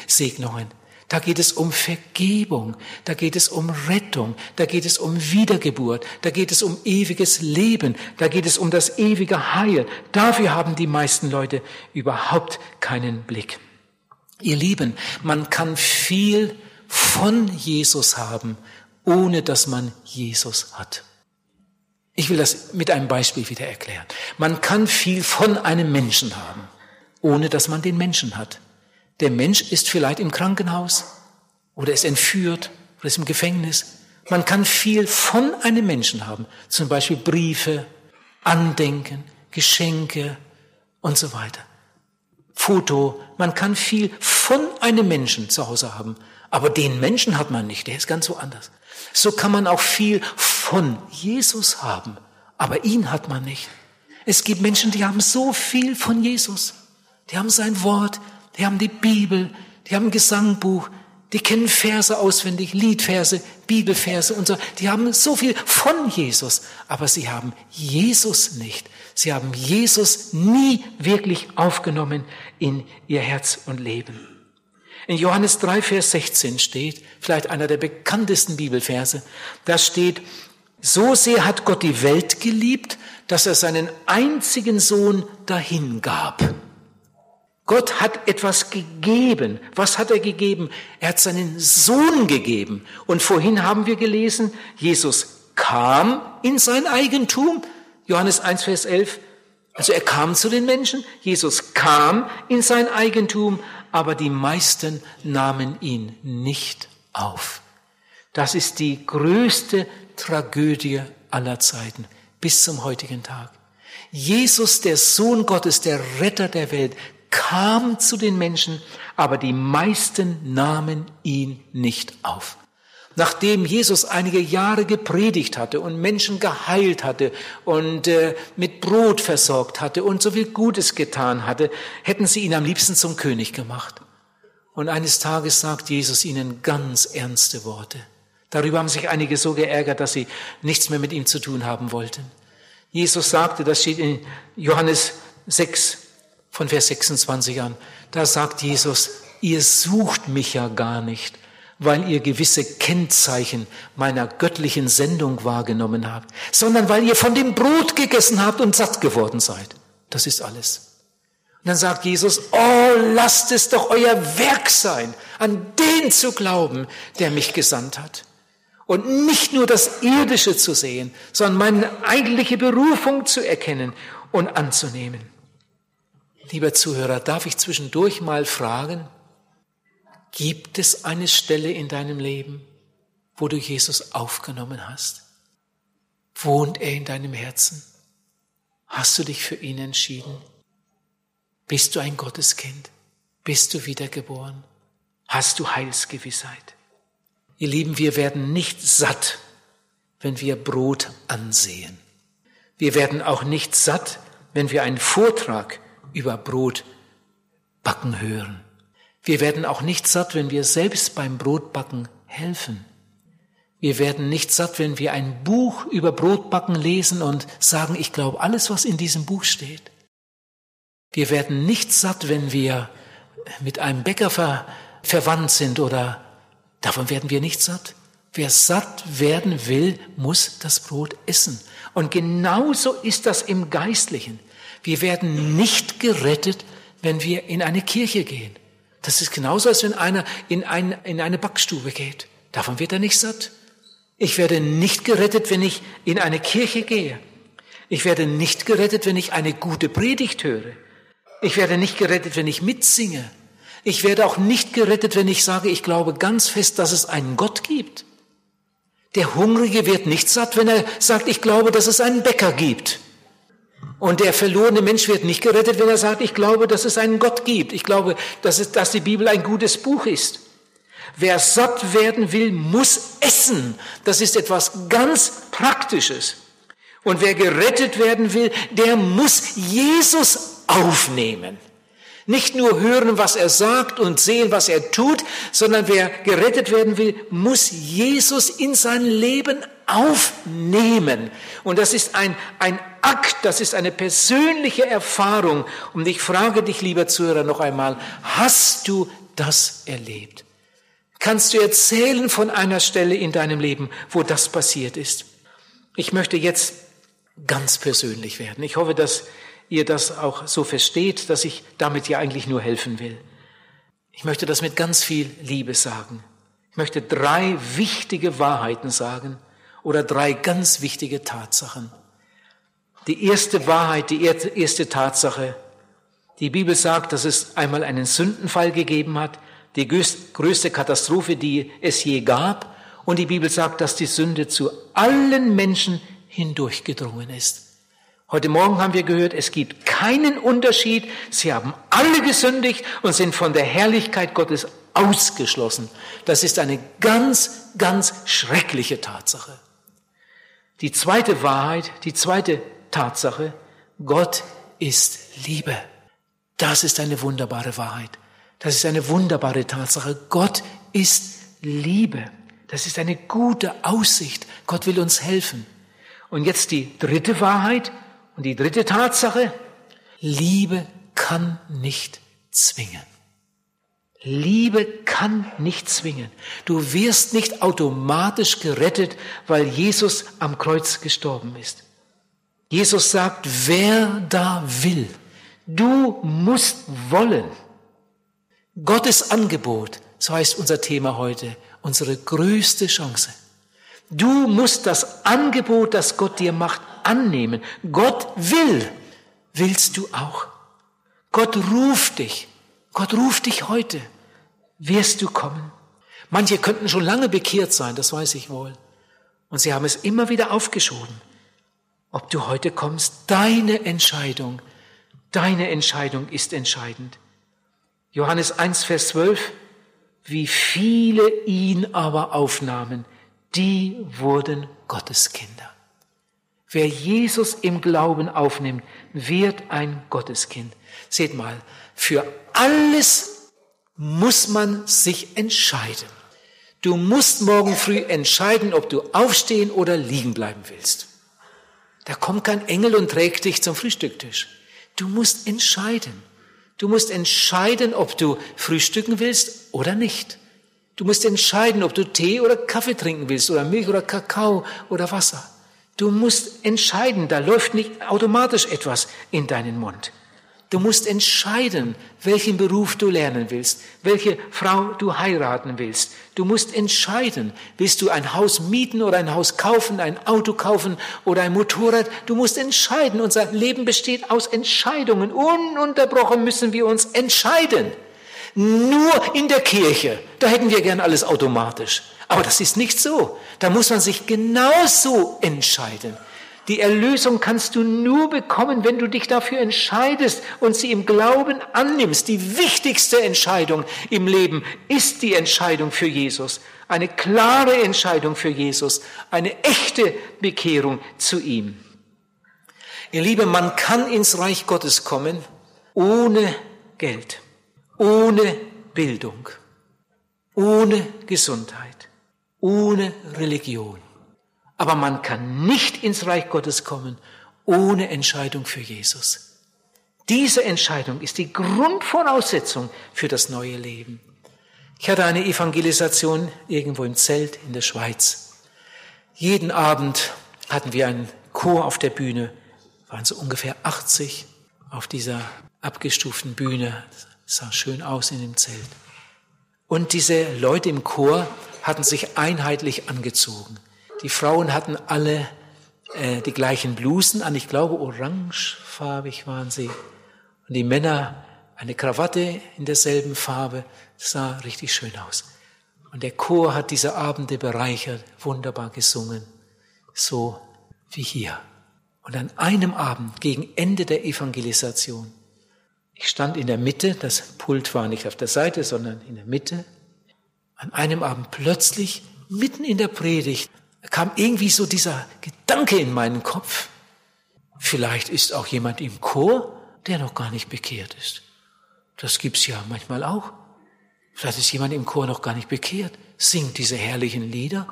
Segnungen, da geht es um Vergebung, da geht es um Rettung, da geht es um Wiedergeburt, da geht es um ewiges Leben, da geht es um das ewige Heil. Dafür haben die meisten Leute überhaupt keinen Blick. Ihr Lieben, man kann viel von Jesus haben, ohne dass man Jesus hat. Ich will das mit einem Beispiel wieder erklären. Man kann viel von einem Menschen haben, ohne dass man den Menschen hat. Der Mensch ist vielleicht im Krankenhaus oder ist entführt oder ist im Gefängnis. Man kann viel von einem Menschen haben, zum Beispiel Briefe, Andenken, Geschenke und so weiter. Foto. Man kann viel von einem Menschen zu Hause haben, aber den Menschen hat man nicht, der ist ganz so anders. So kann man auch viel von Jesus haben, aber ihn hat man nicht. Es gibt Menschen, die haben so viel von Jesus. Die haben sein Wort, die haben die Bibel, die haben ein Gesangbuch, die kennen Verse auswendig, Liedverse, Bibelverse und so. Die haben so viel von Jesus, aber sie haben Jesus nicht. Sie haben Jesus nie wirklich aufgenommen in ihr Herz und Leben. In Johannes 3, Vers 16 steht, vielleicht einer der bekanntesten Bibelverse, da steht, so sehr hat Gott die Welt geliebt, dass er seinen einzigen Sohn dahingab. Gott hat etwas gegeben. Was hat er gegeben? Er hat seinen Sohn gegeben. Und vorhin haben wir gelesen, Jesus kam in sein Eigentum. Johannes 1, Vers 11. Also er kam zu den Menschen. Jesus kam in sein Eigentum, aber die meisten nahmen ihn nicht auf. Das ist die größte Tragödie aller Zeiten bis zum heutigen Tag. Jesus, der Sohn Gottes, der Retter der Welt, kam zu den Menschen, aber die meisten nahmen ihn nicht auf. Nachdem Jesus einige Jahre gepredigt hatte und Menschen geheilt hatte und äh, mit Brot versorgt hatte und so viel Gutes getan hatte, hätten sie ihn am liebsten zum König gemacht. Und eines Tages sagt Jesus ihnen ganz ernste Worte. Darüber haben sich einige so geärgert, dass sie nichts mehr mit ihm zu tun haben wollten. Jesus sagte, das steht in Johannes 6, von Vers 26 an. Da sagt Jesus, ihr sucht mich ja gar nicht, weil ihr gewisse Kennzeichen meiner göttlichen Sendung wahrgenommen habt, sondern weil ihr von dem Brot gegessen habt und satt geworden seid. Das ist alles. Und dann sagt Jesus, oh, lasst es doch euer Werk sein, an den zu glauben, der mich gesandt hat. Und nicht nur das Irdische zu sehen, sondern meine eigentliche Berufung zu erkennen und anzunehmen. Lieber Zuhörer, darf ich zwischendurch mal fragen, gibt es eine Stelle in deinem Leben, wo du Jesus aufgenommen hast? Wohnt er in deinem Herzen? Hast du dich für ihn entschieden? Bist du ein Gotteskind? Bist du wiedergeboren? Hast du Heilsgewissheit? Ihr Lieben, wir werden nicht satt, wenn wir Brot ansehen. Wir werden auch nicht satt, wenn wir einen Vortrag über Brot backen hören. Wir werden auch nicht satt, wenn wir selbst beim Brotbacken helfen. Wir werden nicht satt, wenn wir ein Buch über Brotbacken lesen und sagen, ich glaube alles, was in diesem Buch steht. Wir werden nicht satt, wenn wir mit einem Bäcker ver verwandt sind oder davon werden wir nicht satt. Wer satt werden will, muss das Brot essen. Und genauso ist das im Geistlichen. Wir werden nicht gerettet, wenn wir in eine Kirche gehen. Das ist genauso, als wenn einer in, ein, in eine Backstube geht. Davon wird er nicht satt. Ich werde nicht gerettet, wenn ich in eine Kirche gehe. Ich werde nicht gerettet, wenn ich eine gute Predigt höre. Ich werde nicht gerettet, wenn ich mitsinge. Ich werde auch nicht gerettet, wenn ich sage, ich glaube ganz fest, dass es einen Gott gibt. Der Hungrige wird nicht satt, wenn er sagt, ich glaube, dass es einen Bäcker gibt. Und der verlorene Mensch wird nicht gerettet, wenn er sagt, ich glaube, dass es einen Gott gibt. Ich glaube, dass, es, dass die Bibel ein gutes Buch ist. Wer satt werden will, muss essen. Das ist etwas ganz Praktisches. Und wer gerettet werden will, der muss Jesus aufnehmen. Nicht nur hören, was er sagt und sehen, was er tut, sondern wer gerettet werden will, muss Jesus in sein Leben aufnehmen. Und das ist ein, ein Akt, das ist eine persönliche Erfahrung. Und ich frage dich, lieber Zuhörer, noch einmal, hast du das erlebt? Kannst du erzählen von einer Stelle in deinem Leben, wo das passiert ist? Ich möchte jetzt ganz persönlich werden. Ich hoffe, dass ihr das auch so versteht, dass ich damit ja eigentlich nur helfen will. Ich möchte das mit ganz viel Liebe sagen. Ich möchte drei wichtige Wahrheiten sagen oder drei ganz wichtige Tatsachen. Die erste Wahrheit, die erste Tatsache, die Bibel sagt, dass es einmal einen Sündenfall gegeben hat, die größte Katastrophe, die es je gab. Und die Bibel sagt, dass die Sünde zu allen Menschen hindurchgedrungen ist. Heute Morgen haben wir gehört, es gibt keinen Unterschied. Sie haben alle gesündigt und sind von der Herrlichkeit Gottes ausgeschlossen. Das ist eine ganz, ganz schreckliche Tatsache. Die zweite Wahrheit, die zweite Tatsache, Gott ist Liebe. Das ist eine wunderbare Wahrheit. Das ist eine wunderbare Tatsache. Gott ist Liebe. Das ist eine gute Aussicht. Gott will uns helfen. Und jetzt die dritte Wahrheit, und die dritte Tatsache, Liebe kann nicht zwingen. Liebe kann nicht zwingen. Du wirst nicht automatisch gerettet, weil Jesus am Kreuz gestorben ist. Jesus sagt, wer da will, du musst wollen. Gottes Angebot, so heißt unser Thema heute, unsere größte Chance. Du musst das Angebot, das Gott dir macht, annehmen. Gott will. Willst du auch? Gott ruft dich. Gott ruft dich heute. Wirst du kommen? Manche könnten schon lange bekehrt sein, das weiß ich wohl. Und sie haben es immer wieder aufgeschoben. Ob du heute kommst, deine Entscheidung, deine Entscheidung ist entscheidend. Johannes 1, Vers 12, wie viele ihn aber aufnahmen, die wurden Gottes Kinder. Wer Jesus im Glauben aufnimmt, wird ein Gotteskind. Seht mal, für alles muss man sich entscheiden. Du musst morgen früh entscheiden, ob du aufstehen oder liegen bleiben willst. Da kommt kein Engel und trägt dich zum Frühstücktisch. Du musst entscheiden. Du musst entscheiden, ob du frühstücken willst oder nicht. Du musst entscheiden, ob du Tee oder Kaffee trinken willst oder Milch oder Kakao oder Wasser. Du musst entscheiden, da läuft nicht automatisch etwas in deinen Mund. Du musst entscheiden, welchen Beruf du lernen willst, welche Frau du heiraten willst. Du musst entscheiden, willst du ein Haus mieten oder ein Haus kaufen, ein Auto kaufen oder ein Motorrad. Du musst entscheiden. Unser Leben besteht aus Entscheidungen. Ununterbrochen müssen wir uns entscheiden. Nur in der Kirche, da hätten wir gern alles automatisch. Aber das ist nicht so. Da muss man sich genauso entscheiden. Die Erlösung kannst du nur bekommen, wenn du dich dafür entscheidest und sie im Glauben annimmst. Die wichtigste Entscheidung im Leben ist die Entscheidung für Jesus. Eine klare Entscheidung für Jesus. Eine echte Bekehrung zu ihm. Ihr Lieben, man kann ins Reich Gottes kommen ohne Geld, ohne Bildung, ohne Gesundheit, ohne Religion. Aber man kann nicht ins Reich Gottes kommen ohne Entscheidung für Jesus. Diese Entscheidung ist die Grundvoraussetzung für das neue Leben. Ich hatte eine Evangelisation irgendwo im Zelt in der Schweiz. Jeden Abend hatten wir einen Chor auf der Bühne, waren so ungefähr 80 auf dieser abgestuften Bühne. Das sah schön aus in dem Zelt. Und diese Leute im Chor hatten sich einheitlich angezogen. Die Frauen hatten alle äh, die gleichen Blusen an, ich glaube orangefarbig waren sie. Und die Männer eine Krawatte in derselben Farbe. Das sah richtig schön aus. Und der Chor hat diese Abende bereichert, wunderbar gesungen. So wie hier. Und an einem Abend, gegen Ende der Evangelisation, ich stand in der Mitte, das Pult war nicht auf der Seite, sondern in der Mitte. An einem Abend plötzlich, mitten in der Predigt, kam irgendwie so dieser Gedanke in meinen Kopf. Vielleicht ist auch jemand im Chor, der noch gar nicht bekehrt ist. Das gibt's ja manchmal auch. Vielleicht ist jemand im Chor noch gar nicht bekehrt, singt diese herrlichen Lieder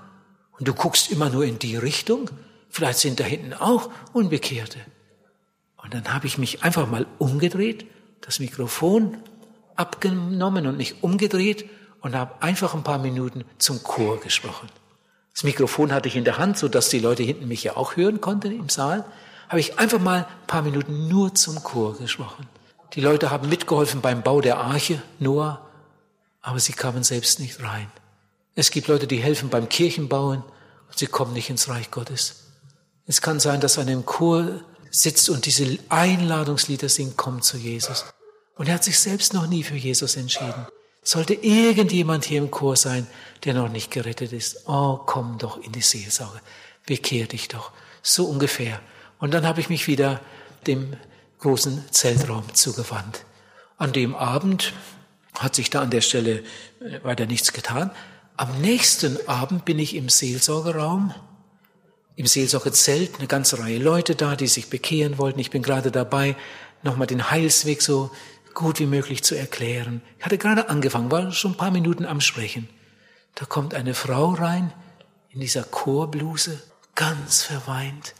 und du guckst immer nur in die Richtung. Vielleicht sind da hinten auch Unbekehrte. Und dann habe ich mich einfach mal umgedreht, das Mikrofon abgenommen und mich umgedreht und habe einfach ein paar Minuten zum Chor gesprochen. Das Mikrofon hatte ich in der Hand, so dass die Leute hinten mich ja auch hören konnten im Saal. Habe ich einfach mal ein paar Minuten nur zum Chor gesprochen. Die Leute haben mitgeholfen beim Bau der Arche, Noah, aber sie kamen selbst nicht rein. Es gibt Leute, die helfen beim Kirchenbauen und sie kommen nicht ins Reich Gottes. Es kann sein, dass einer im Chor sitzt und diese Einladungslieder singt, komm zu Jesus. Und er hat sich selbst noch nie für Jesus entschieden. Sollte irgendjemand hier im Chor sein, der noch nicht gerettet ist, oh, komm doch in die Seelsorge, bekehr dich doch, so ungefähr. Und dann habe ich mich wieder dem großen Zeltraum zugewandt. An dem Abend hat sich da an der Stelle äh, weiter nichts getan. Am nächsten Abend bin ich im Seelsorgeraum, im Seelsorgezelt, eine ganze Reihe Leute da, die sich bekehren wollten. Ich bin gerade dabei, nochmal den Heilsweg so gut wie möglich zu erklären. Ich hatte gerade angefangen, war schon ein paar Minuten am Sprechen. Da kommt eine Frau rein in dieser Chorbluse, ganz verweint.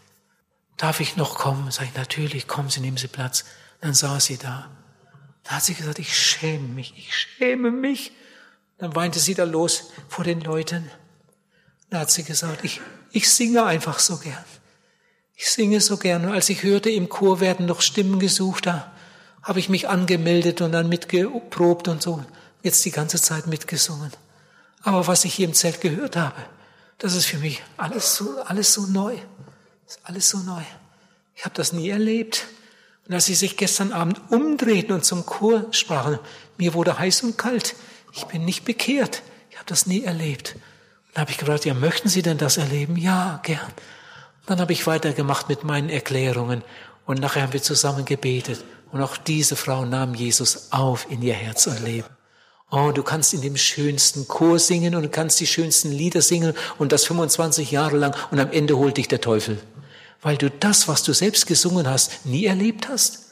Darf ich noch kommen? Sag ich, natürlich, kommen Sie, nehmen Sie Platz. Dann saß sie da. Da hat sie gesagt, ich schäme mich, ich schäme mich. Dann weinte sie da los vor den Leuten. Da hat sie gesagt, ich, ich singe einfach so gern. Ich singe so gern. Und als ich hörte, im Chor werden noch Stimmen gesucht, da habe ich mich angemeldet und dann mitgeprobt und so. Jetzt die ganze Zeit mitgesungen. Aber was ich hier im Zelt gehört habe, das ist für mich alles so, alles so neu. Alles so neu. Ich habe das nie erlebt. Und als sie sich gestern Abend umdrehten und zum Chor sprachen, mir wurde heiß und kalt. Ich bin nicht bekehrt. Ich habe das nie erlebt. Und dann habe ich gefragt, ja, möchten Sie denn das erleben? Ja, gern. Dann habe ich weitergemacht mit meinen Erklärungen und nachher haben wir zusammen gebetet. Und auch diese Frau nahm Jesus auf in ihr Herz und Leben. Oh, du kannst in dem schönsten Chor singen und kannst die schönsten Lieder singen und das 25 Jahre lang und am Ende holt dich der Teufel. Weil du das, was du selbst gesungen hast, nie erlebt hast.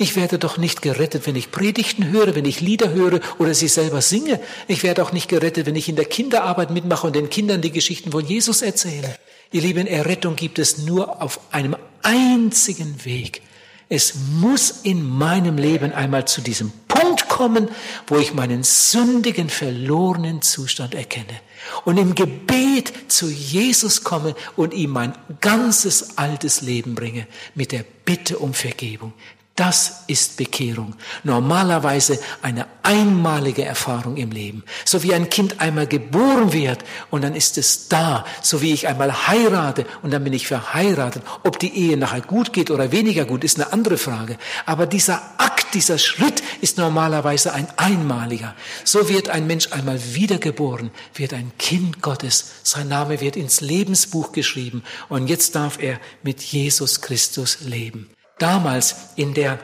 Ich werde doch nicht gerettet, wenn ich Predigten höre, wenn ich Lieder höre oder sie selber singe. Ich werde auch nicht gerettet, wenn ich in der Kinderarbeit mitmache und den Kindern die Geschichten von Jesus erzähle. Ihr Lieben, Errettung gibt es nur auf einem einzigen Weg. Es muss in meinem Leben einmal zu diesem Punkt kommen, wo ich meinen sündigen, verlorenen Zustand erkenne und im Gebet zu Jesus komme und ihm mein ganzes altes Leben bringe mit der Bitte um Vergebung. Das ist Bekehrung. Normalerweise eine einmalige Erfahrung im Leben. So wie ein Kind einmal geboren wird und dann ist es da. So wie ich einmal heirate und dann bin ich verheiratet. Ob die Ehe nachher gut geht oder weniger gut, ist eine andere Frage. Aber dieser Akt, dieser Schritt ist normalerweise ein einmaliger. So wird ein Mensch einmal wiedergeboren, wird ein Kind Gottes. Sein Name wird ins Lebensbuch geschrieben und jetzt darf er mit Jesus Christus leben. Damals in der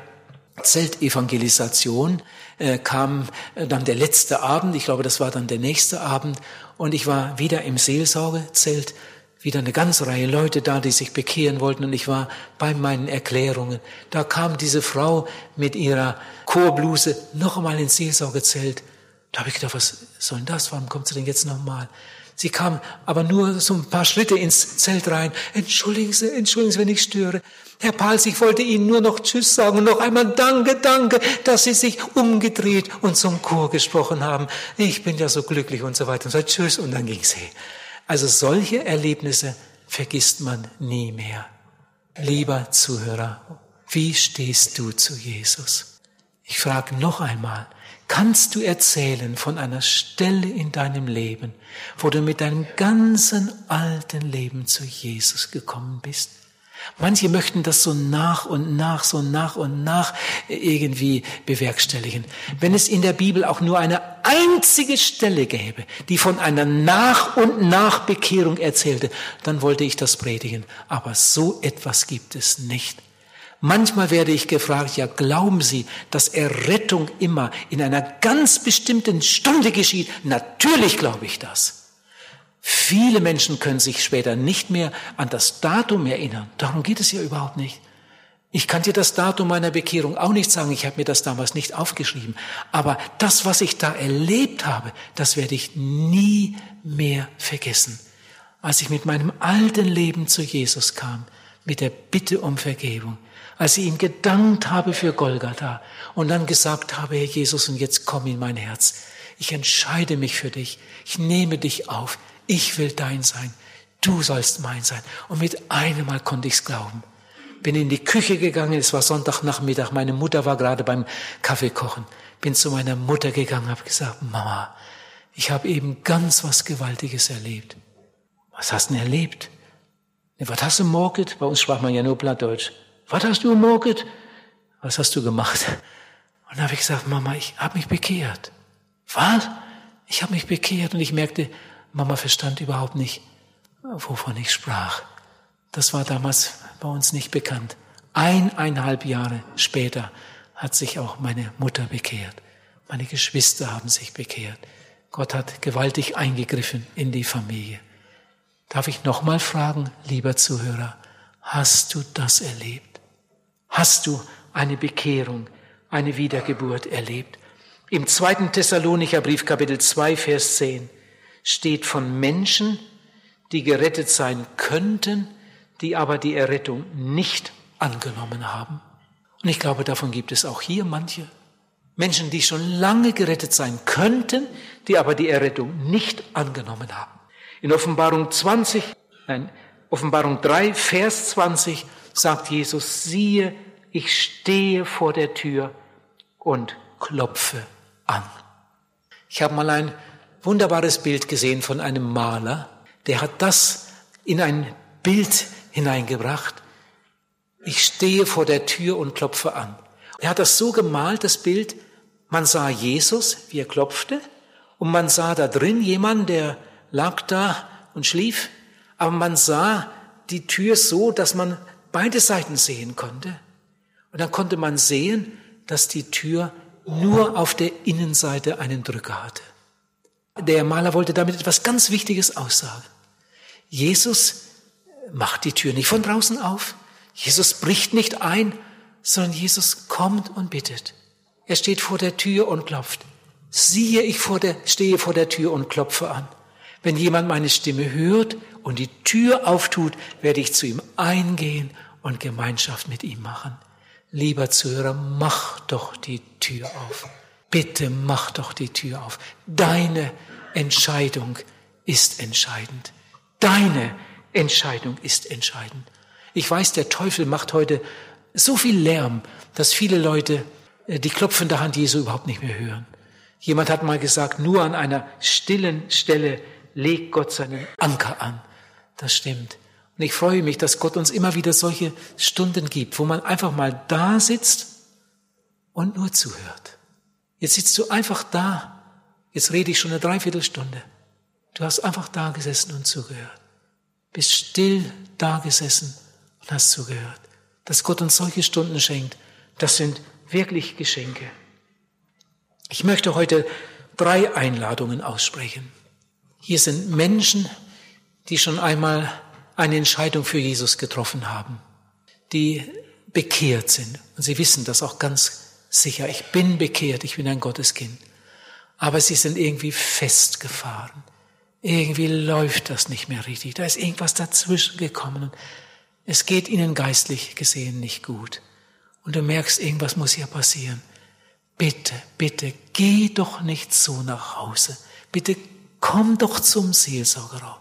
Zeltevangelisation äh, kam äh, dann der letzte Abend, ich glaube, das war dann der nächste Abend, und ich war wieder im Seelsorgezelt, wieder eine ganze Reihe Leute da, die sich bekehren wollten, und ich war bei meinen Erklärungen. Da kam diese Frau mit ihrer Chorbluse noch einmal ins Seelsorgezelt. Da habe ich gedacht, was soll denn das? Warum kommt sie denn jetzt nochmal? Sie kam aber nur so ein paar Schritte ins Zelt rein. Entschuldigen Sie, entschuldigen Sie, wenn ich störe. Herr Pals, ich wollte Ihnen nur noch Tschüss sagen und noch einmal Danke, danke, dass Sie sich umgedreht und zum Chor gesprochen haben. Ich bin ja so glücklich und so weiter und so Tschüss und dann ging sie. Also solche Erlebnisse vergisst man nie mehr. Lieber Zuhörer, wie stehst du zu Jesus? Ich frage noch einmal, kannst du erzählen von einer Stelle in deinem Leben, wo du mit deinem ganzen alten Leben zu Jesus gekommen bist? Manche möchten das so nach und nach, so nach und nach irgendwie bewerkstelligen. Wenn es in der Bibel auch nur eine einzige Stelle gäbe, die von einer Nach- und Nachbekehrung erzählte, dann wollte ich das predigen. Aber so etwas gibt es nicht. Manchmal werde ich gefragt, ja, glauben Sie, dass Errettung immer in einer ganz bestimmten Stunde geschieht? Natürlich glaube ich das. Viele Menschen können sich später nicht mehr an das Datum erinnern. Darum geht es ja überhaupt nicht. Ich kann dir das Datum meiner Bekehrung auch nicht sagen. Ich habe mir das damals nicht aufgeschrieben. Aber das, was ich da erlebt habe, das werde ich nie mehr vergessen. Als ich mit meinem alten Leben zu Jesus kam, mit der Bitte um Vergebung, als ich ihm gedankt habe für Golgatha und dann gesagt habe, Herr Jesus, und jetzt komm in mein Herz. Ich entscheide mich für dich. Ich nehme dich auf. Ich will dein sein. Du sollst mein sein. Und mit einem Mal konnte ich's glauben. Bin in die Küche gegangen. Es war Sonntagnachmittag. Meine Mutter war gerade beim Kaffee kochen. Bin zu meiner Mutter gegangen, habe gesagt, Mama, ich habe eben ganz was Gewaltiges erlebt. Was hast du denn erlebt? Was hast du morget? Bei uns sprach man ja nur Plattdeutsch. Was hast du morget? Was hast du gemacht? Und dann habe ich gesagt, Mama, ich habe mich bekehrt. Was? Ich habe mich bekehrt und ich merkte, Mama verstand überhaupt nicht, wovon ich sprach. Das war damals bei uns nicht bekannt. Eineinhalb Jahre später hat sich auch meine Mutter bekehrt. Meine Geschwister haben sich bekehrt. Gott hat gewaltig eingegriffen in die Familie. Darf ich nochmal fragen, lieber Zuhörer, hast du das erlebt? Hast du eine Bekehrung, eine Wiedergeburt erlebt? Im zweiten Thessalonicher Brief, Kapitel 2, Vers 10 steht von Menschen, die gerettet sein könnten, die aber die Errettung nicht angenommen haben. Und ich glaube, davon gibt es auch hier manche. Menschen, die schon lange gerettet sein könnten, die aber die Errettung nicht angenommen haben. In Offenbarung 20, nein, Offenbarung 3, Vers 20 sagt Jesus, siehe, ich stehe vor der Tür und klopfe an. Ich habe mal ein wunderbares Bild gesehen von einem Maler, der hat das in ein Bild hineingebracht. Ich stehe vor der Tür und klopfe an. Er hat das so gemalt, das Bild, man sah Jesus, wie er klopfte, und man sah da drin jemand, der lag da und schlief, aber man sah die Tür so, dass man beide Seiten sehen konnte. Und dann konnte man sehen, dass die Tür nur auf der Innenseite einen Drücker hatte. Der Maler wollte damit etwas ganz Wichtiges aussagen. Jesus macht die Tür nicht von draußen auf. Jesus bricht nicht ein, sondern Jesus kommt und bittet. Er steht vor der Tür und klopft. Siehe, ich vor der, stehe vor der Tür und klopfe an. Wenn jemand meine Stimme hört und die Tür auftut, werde ich zu ihm eingehen und Gemeinschaft mit ihm machen. Lieber Zuhörer, mach doch die Tür auf. bitte mach doch die Tür auf. Deine Entscheidung ist entscheidend. Deine Entscheidung ist entscheidend. Ich weiß, der Teufel macht heute so viel Lärm, dass viele Leute äh, die klopfende Hand Jesu überhaupt nicht mehr hören. Jemand hat mal gesagt, nur an einer stillen Stelle legt Gott seinen Anker an. Das stimmt. Und ich freue mich, dass Gott uns immer wieder solche Stunden gibt, wo man einfach mal da sitzt und nur zuhört. Jetzt sitzt du einfach da. Jetzt rede ich schon eine Dreiviertelstunde. Du hast einfach da gesessen und zugehört. Bist still da gesessen und hast zugehört. Dass Gott uns solche Stunden schenkt, das sind wirklich Geschenke. Ich möchte heute drei Einladungen aussprechen. Hier sind Menschen, die schon einmal eine Entscheidung für Jesus getroffen haben, die bekehrt sind. Und sie wissen das auch ganz sicher. Ich bin bekehrt, ich bin ein Gotteskind. Aber sie sind irgendwie festgefahren. Irgendwie läuft das nicht mehr richtig. Da ist irgendwas dazwischen gekommen. Es geht ihnen geistlich gesehen nicht gut. Und du merkst, irgendwas muss hier passieren. Bitte, bitte, geh doch nicht so nach Hause. Bitte komm doch zum Seelsorgerraum.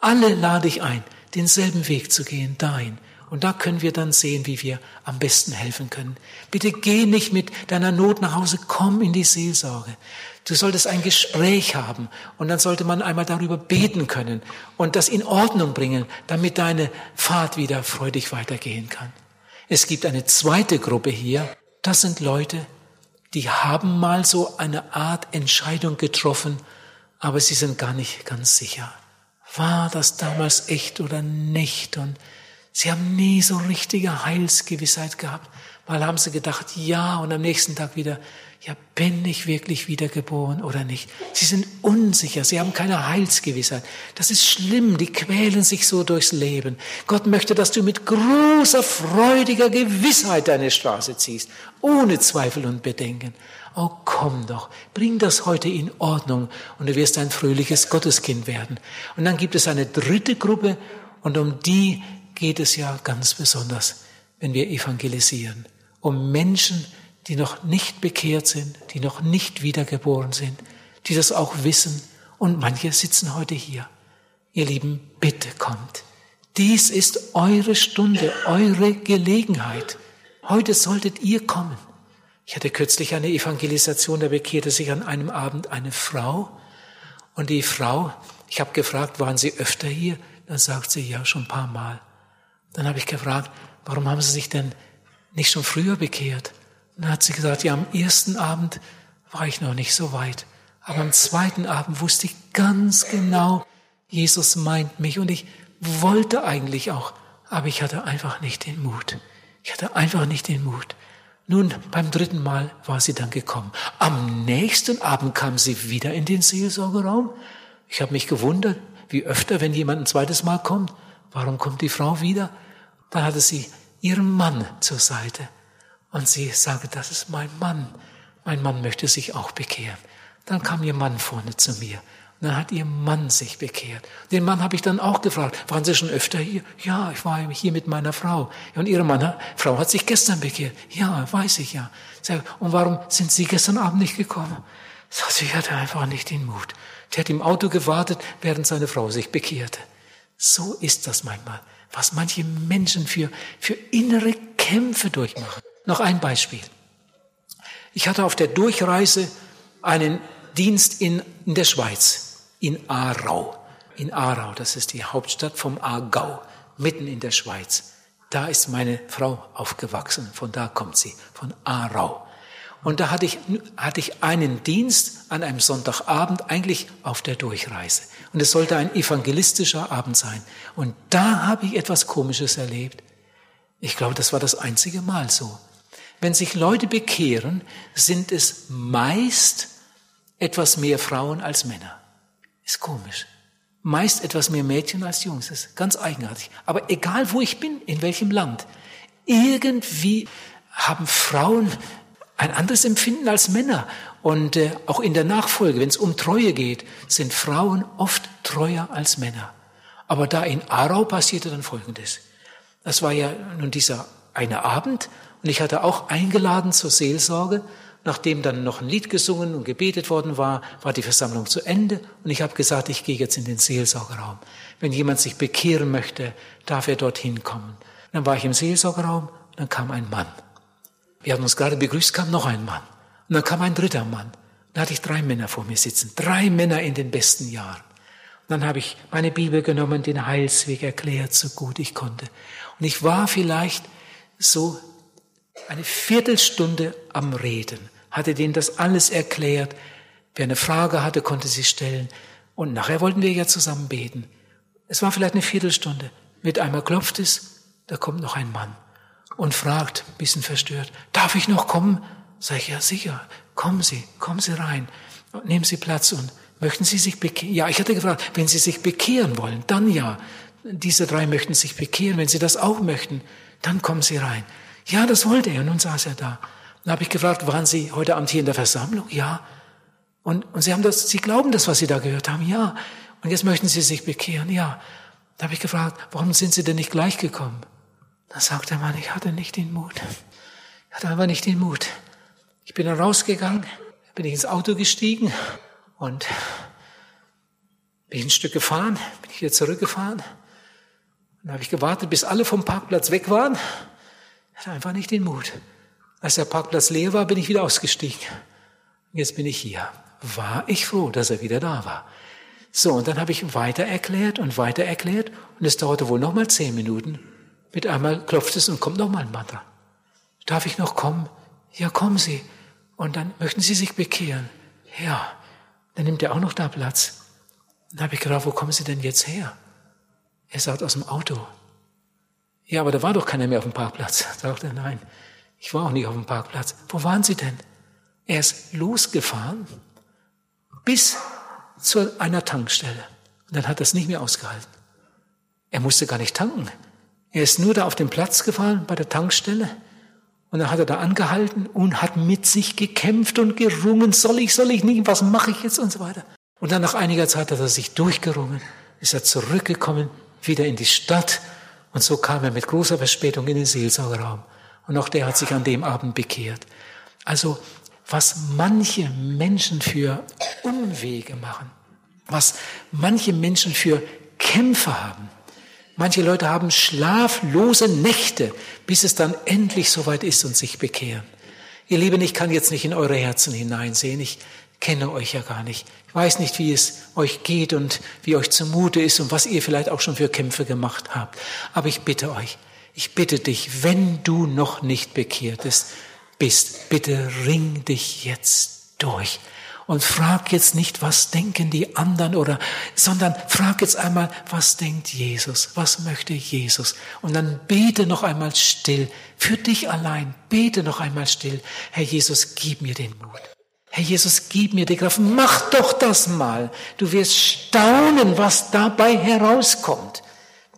Alle lade ich ein denselben Weg zu gehen, dahin. Und da können wir dann sehen, wie wir am besten helfen können. Bitte geh nicht mit deiner Not nach Hause, komm in die Seelsorge. Du solltest ein Gespräch haben und dann sollte man einmal darüber beten können und das in Ordnung bringen, damit deine Fahrt wieder freudig weitergehen kann. Es gibt eine zweite Gruppe hier, das sind Leute, die haben mal so eine Art Entscheidung getroffen, aber sie sind gar nicht ganz sicher war das damals echt oder nicht? Und sie haben nie so richtige Heilsgewissheit gehabt. Mal haben sie gedacht, ja, und am nächsten Tag wieder, ja, bin ich wirklich wiedergeboren oder nicht? Sie sind unsicher, sie haben keine Heilsgewissheit. Das ist schlimm, die quälen sich so durchs Leben. Gott möchte, dass du mit großer, freudiger Gewissheit deine Straße ziehst, ohne Zweifel und Bedenken. Oh, komm doch, bring das heute in Ordnung und du wirst ein fröhliches Gotteskind werden. Und dann gibt es eine dritte Gruppe und um die geht es ja ganz besonders, wenn wir evangelisieren. Um Menschen, die noch nicht bekehrt sind, die noch nicht wiedergeboren sind, die das auch wissen und manche sitzen heute hier. Ihr Lieben, bitte kommt. Dies ist eure Stunde, eure Gelegenheit. Heute solltet ihr kommen. Ich hatte kürzlich eine Evangelisation, da bekehrte sich an einem Abend eine Frau. Und die Frau, ich habe gefragt, waren Sie öfter hier? Dann sagt sie, ja, schon ein paar Mal. Dann habe ich gefragt, warum haben Sie sich denn nicht schon früher bekehrt? Dann hat sie gesagt, ja, am ersten Abend war ich noch nicht so weit. Aber am zweiten Abend wusste ich ganz genau, Jesus meint mich und ich wollte eigentlich auch, aber ich hatte einfach nicht den Mut. Ich hatte einfach nicht den Mut. Nun, beim dritten Mal war sie dann gekommen. Am nächsten Abend kam sie wieder in den Seelsorgeraum. Ich habe mich gewundert, wie öfter, wenn jemand ein zweites Mal kommt, warum kommt die Frau wieder? Dann hatte sie ihren Mann zur Seite. Und sie sagte, das ist mein Mann. Mein Mann möchte sich auch bekehren. Dann kam ihr Mann vorne zu mir und dann hat ihr Mann sich bekehrt. Den Mann habe ich dann auch gefragt, waren Sie schon öfter hier? Ja, ich war hier mit meiner Frau. Und Ihre Mann, Frau hat sich gestern bekehrt. Ja, weiß ich ja. Und warum sind Sie gestern Abend nicht gekommen? Sie hatte einfach nicht den Mut. Der hat im Auto gewartet, während seine Frau sich bekehrte. So ist das manchmal, was manche Menschen für, für innere Kämpfe durchmachen. Noch ein Beispiel. Ich hatte auf der Durchreise einen Dienst in, in der Schweiz in Aarau. In Aarau, das ist die Hauptstadt vom Aargau, mitten in der Schweiz. Da ist meine Frau aufgewachsen, von da kommt sie, von Aarau. Und da hatte ich, hatte ich einen Dienst an einem Sonntagabend, eigentlich auf der Durchreise. Und es sollte ein evangelistischer Abend sein. Und da habe ich etwas Komisches erlebt. Ich glaube, das war das einzige Mal so. Wenn sich Leute bekehren, sind es meist etwas mehr Frauen als Männer. Ist komisch. Meist etwas mehr Mädchen als Jungs. Ist ganz eigenartig. Aber egal wo ich bin, in welchem Land, irgendwie haben Frauen ein anderes Empfinden als Männer. Und äh, auch in der Nachfolge, wenn es um Treue geht, sind Frauen oft treuer als Männer. Aber da in Aarau passierte dann Folgendes. Das war ja nun dieser eine Abend und ich hatte auch eingeladen zur Seelsorge. nachdem dann noch ein Lied gesungen und gebetet worden war, war die Versammlung zu Ende und ich habe gesagt, ich gehe jetzt in den Seelsorgerraum. Wenn jemand sich bekehren möchte, darf er dorthin kommen. Dann war ich im Seelsorgerraum dann kam ein Mann. Wir hatten uns gerade begrüßt, kam noch ein Mann. Und dann kam ein dritter Mann. Dann hatte ich drei Männer vor mir sitzen. Drei Männer in den besten Jahren. Und dann habe ich meine Bibel genommen, den Heilsweg erklärt, so gut ich konnte. Und ich war vielleicht so eine Viertelstunde am Reden, hatte denen das alles erklärt. Wer eine Frage hatte, konnte sie stellen. Und nachher wollten wir ja zusammen beten. Es war vielleicht eine Viertelstunde. Mit einmal klopft es, da kommt noch ein Mann und fragt, ein bisschen verstört, darf ich noch kommen? Sag ich, ja sicher, kommen Sie, kommen Sie rein, nehmen Sie Platz und möchten Sie sich bekehren? Ja, ich hatte gefragt, wenn Sie sich bekehren wollen, dann ja. Diese drei möchten sich bekehren, wenn Sie das auch möchten, dann kommen Sie rein. Ja, das wollte er. Und nun saß er da. Dann habe ich gefragt, waren Sie heute Abend hier in der Versammlung? Ja. Und, und Sie haben das, Sie glauben das, was Sie da gehört haben? Ja. Und jetzt möchten Sie sich bekehren? Ja. Da habe ich gefragt, warum sind Sie denn nicht gleich gekommen? Dann sagt der Mann, ich hatte nicht den Mut. Ich hatte aber nicht den Mut. Ich bin dann rausgegangen, bin ich ins Auto gestiegen und bin ein Stück gefahren, bin ich wieder zurückgefahren. Dann habe ich gewartet, bis alle vom Parkplatz weg waren. Ich hatte einfach nicht den Mut. Als der Parkplatz leer war, bin ich wieder ausgestiegen. Jetzt bin ich hier. War ich froh, dass er wieder da war. So, und dann habe ich weiter erklärt und weiter erklärt und es dauerte wohl noch mal zehn Minuten. Mit einmal klopft es und kommt noch mal ein Mann dran. Darf ich noch kommen? Ja, kommen Sie. Und dann möchten Sie sich bekehren. Ja. Dann nimmt er auch noch da Platz. Dann habe ich gefragt, wo kommen Sie denn jetzt her? Er sagt, aus dem Auto. Ja, aber da war doch keiner mehr auf dem Parkplatz. *laughs* Sagt er, nein, ich war auch nicht auf dem Parkplatz. Wo waren Sie denn? Er ist losgefahren bis zu einer Tankstelle. Und dann hat er es nicht mehr ausgehalten. Er musste gar nicht tanken. Er ist nur da auf den Platz gefahren bei der Tankstelle. Und dann hat er da angehalten und hat mit sich gekämpft und gerungen. Soll ich, soll ich nicht? Was mache ich jetzt? Und so weiter. Und dann nach einiger Zeit hat er sich durchgerungen, ist er zurückgekommen, wieder in die Stadt. Und so kam er mit großer Verspätung in den Seelsorgerraum. Und auch der hat sich an dem Abend bekehrt. Also, was manche Menschen für Umwege machen, was manche Menschen für Kämpfe haben, Manche Leute haben schlaflose Nächte, bis es dann endlich soweit ist und sich bekehren. Ihr Lieben, ich kann jetzt nicht in eure Herzen hineinsehen. Ich kenne euch ja gar nicht. Ich weiß nicht, wie es euch geht und wie euch zumute ist und was ihr vielleicht auch schon für Kämpfe gemacht habt. Aber ich bitte euch, ich bitte dich, wenn du noch nicht bekehrt bist, bitte ring dich jetzt durch und frag jetzt nicht, was denken die anderen oder, sondern frag jetzt einmal, was denkt Jesus? Was möchte Jesus? Und dann bete noch einmal still. Für dich allein. Bete noch einmal still. Herr Jesus, gib mir den Mut. Herr Jesus, gib mir die Kraft. Mach doch das mal. Du wirst staunen, was dabei herauskommt.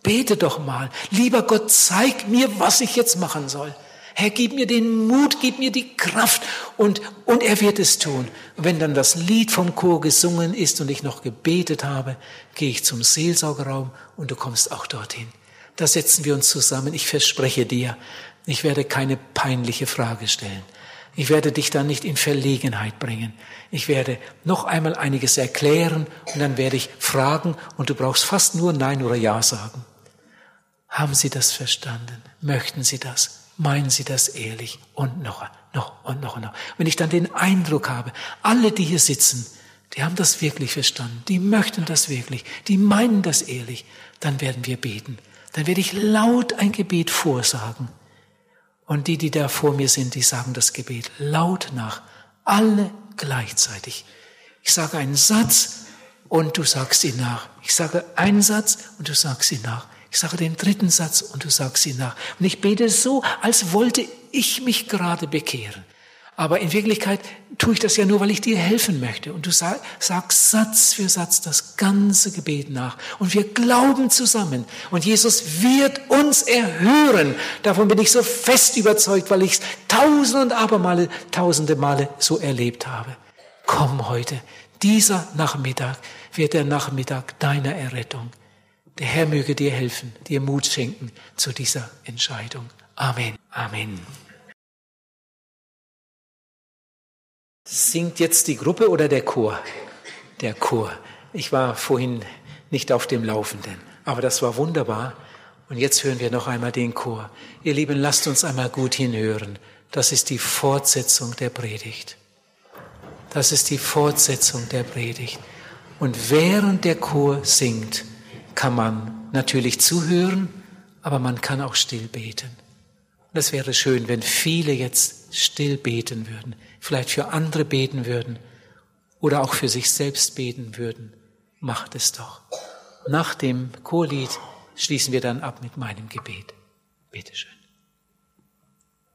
Bete doch mal. Lieber Gott, zeig mir, was ich jetzt machen soll. Herr, gib mir den Mut, gib mir die Kraft und, und er wird es tun. Und wenn dann das Lied vom Chor gesungen ist und ich noch gebetet habe, gehe ich zum Seelsorgerraum und du kommst auch dorthin. Da setzen wir uns zusammen. Ich verspreche dir, ich werde keine peinliche Frage stellen. Ich werde dich dann nicht in Verlegenheit bringen. Ich werde noch einmal einiges erklären und dann werde ich fragen und du brauchst fast nur Nein oder Ja sagen. Haben Sie das verstanden? Möchten Sie das? meinen Sie das ehrlich? Und noch, noch und noch und noch. Wenn ich dann den Eindruck habe, alle, die hier sitzen, die haben das wirklich verstanden, die möchten das wirklich, die meinen das ehrlich, dann werden wir beten. Dann werde ich laut ein Gebet vorsagen. Und die, die da vor mir sind, die sagen das Gebet laut nach. Alle gleichzeitig. Ich sage einen Satz und du sagst ihn nach. Ich sage einen Satz und du sagst ihn nach. Ich sage den dritten Satz und du sagst ihn nach. Und ich bete so, als wollte ich mich gerade bekehren. Aber in Wirklichkeit tue ich das ja nur, weil ich dir helfen möchte. Und du sag, sagst Satz für Satz das ganze Gebet nach. Und wir glauben zusammen. Und Jesus wird uns erhören. Davon bin ich so fest überzeugt, weil ich es tausende und abermale, tausende Male so erlebt habe. Komm heute. Dieser Nachmittag wird der Nachmittag deiner Errettung. Der Herr möge dir helfen, dir Mut schenken zu dieser Entscheidung. Amen. Amen. Singt jetzt die Gruppe oder der Chor? Der Chor. Ich war vorhin nicht auf dem Laufenden, aber das war wunderbar. Und jetzt hören wir noch einmal den Chor. Ihr Lieben, lasst uns einmal gut hinhören. Das ist die Fortsetzung der Predigt. Das ist die Fortsetzung der Predigt. Und während der Chor singt, kann man natürlich zuhören, aber man kann auch still beten. Und es wäre schön, wenn viele jetzt still beten würden, vielleicht für andere beten würden oder auch für sich selbst beten würden. Macht es doch. Nach dem Chorlied schließen wir dann ab mit meinem Gebet. Bitteschön.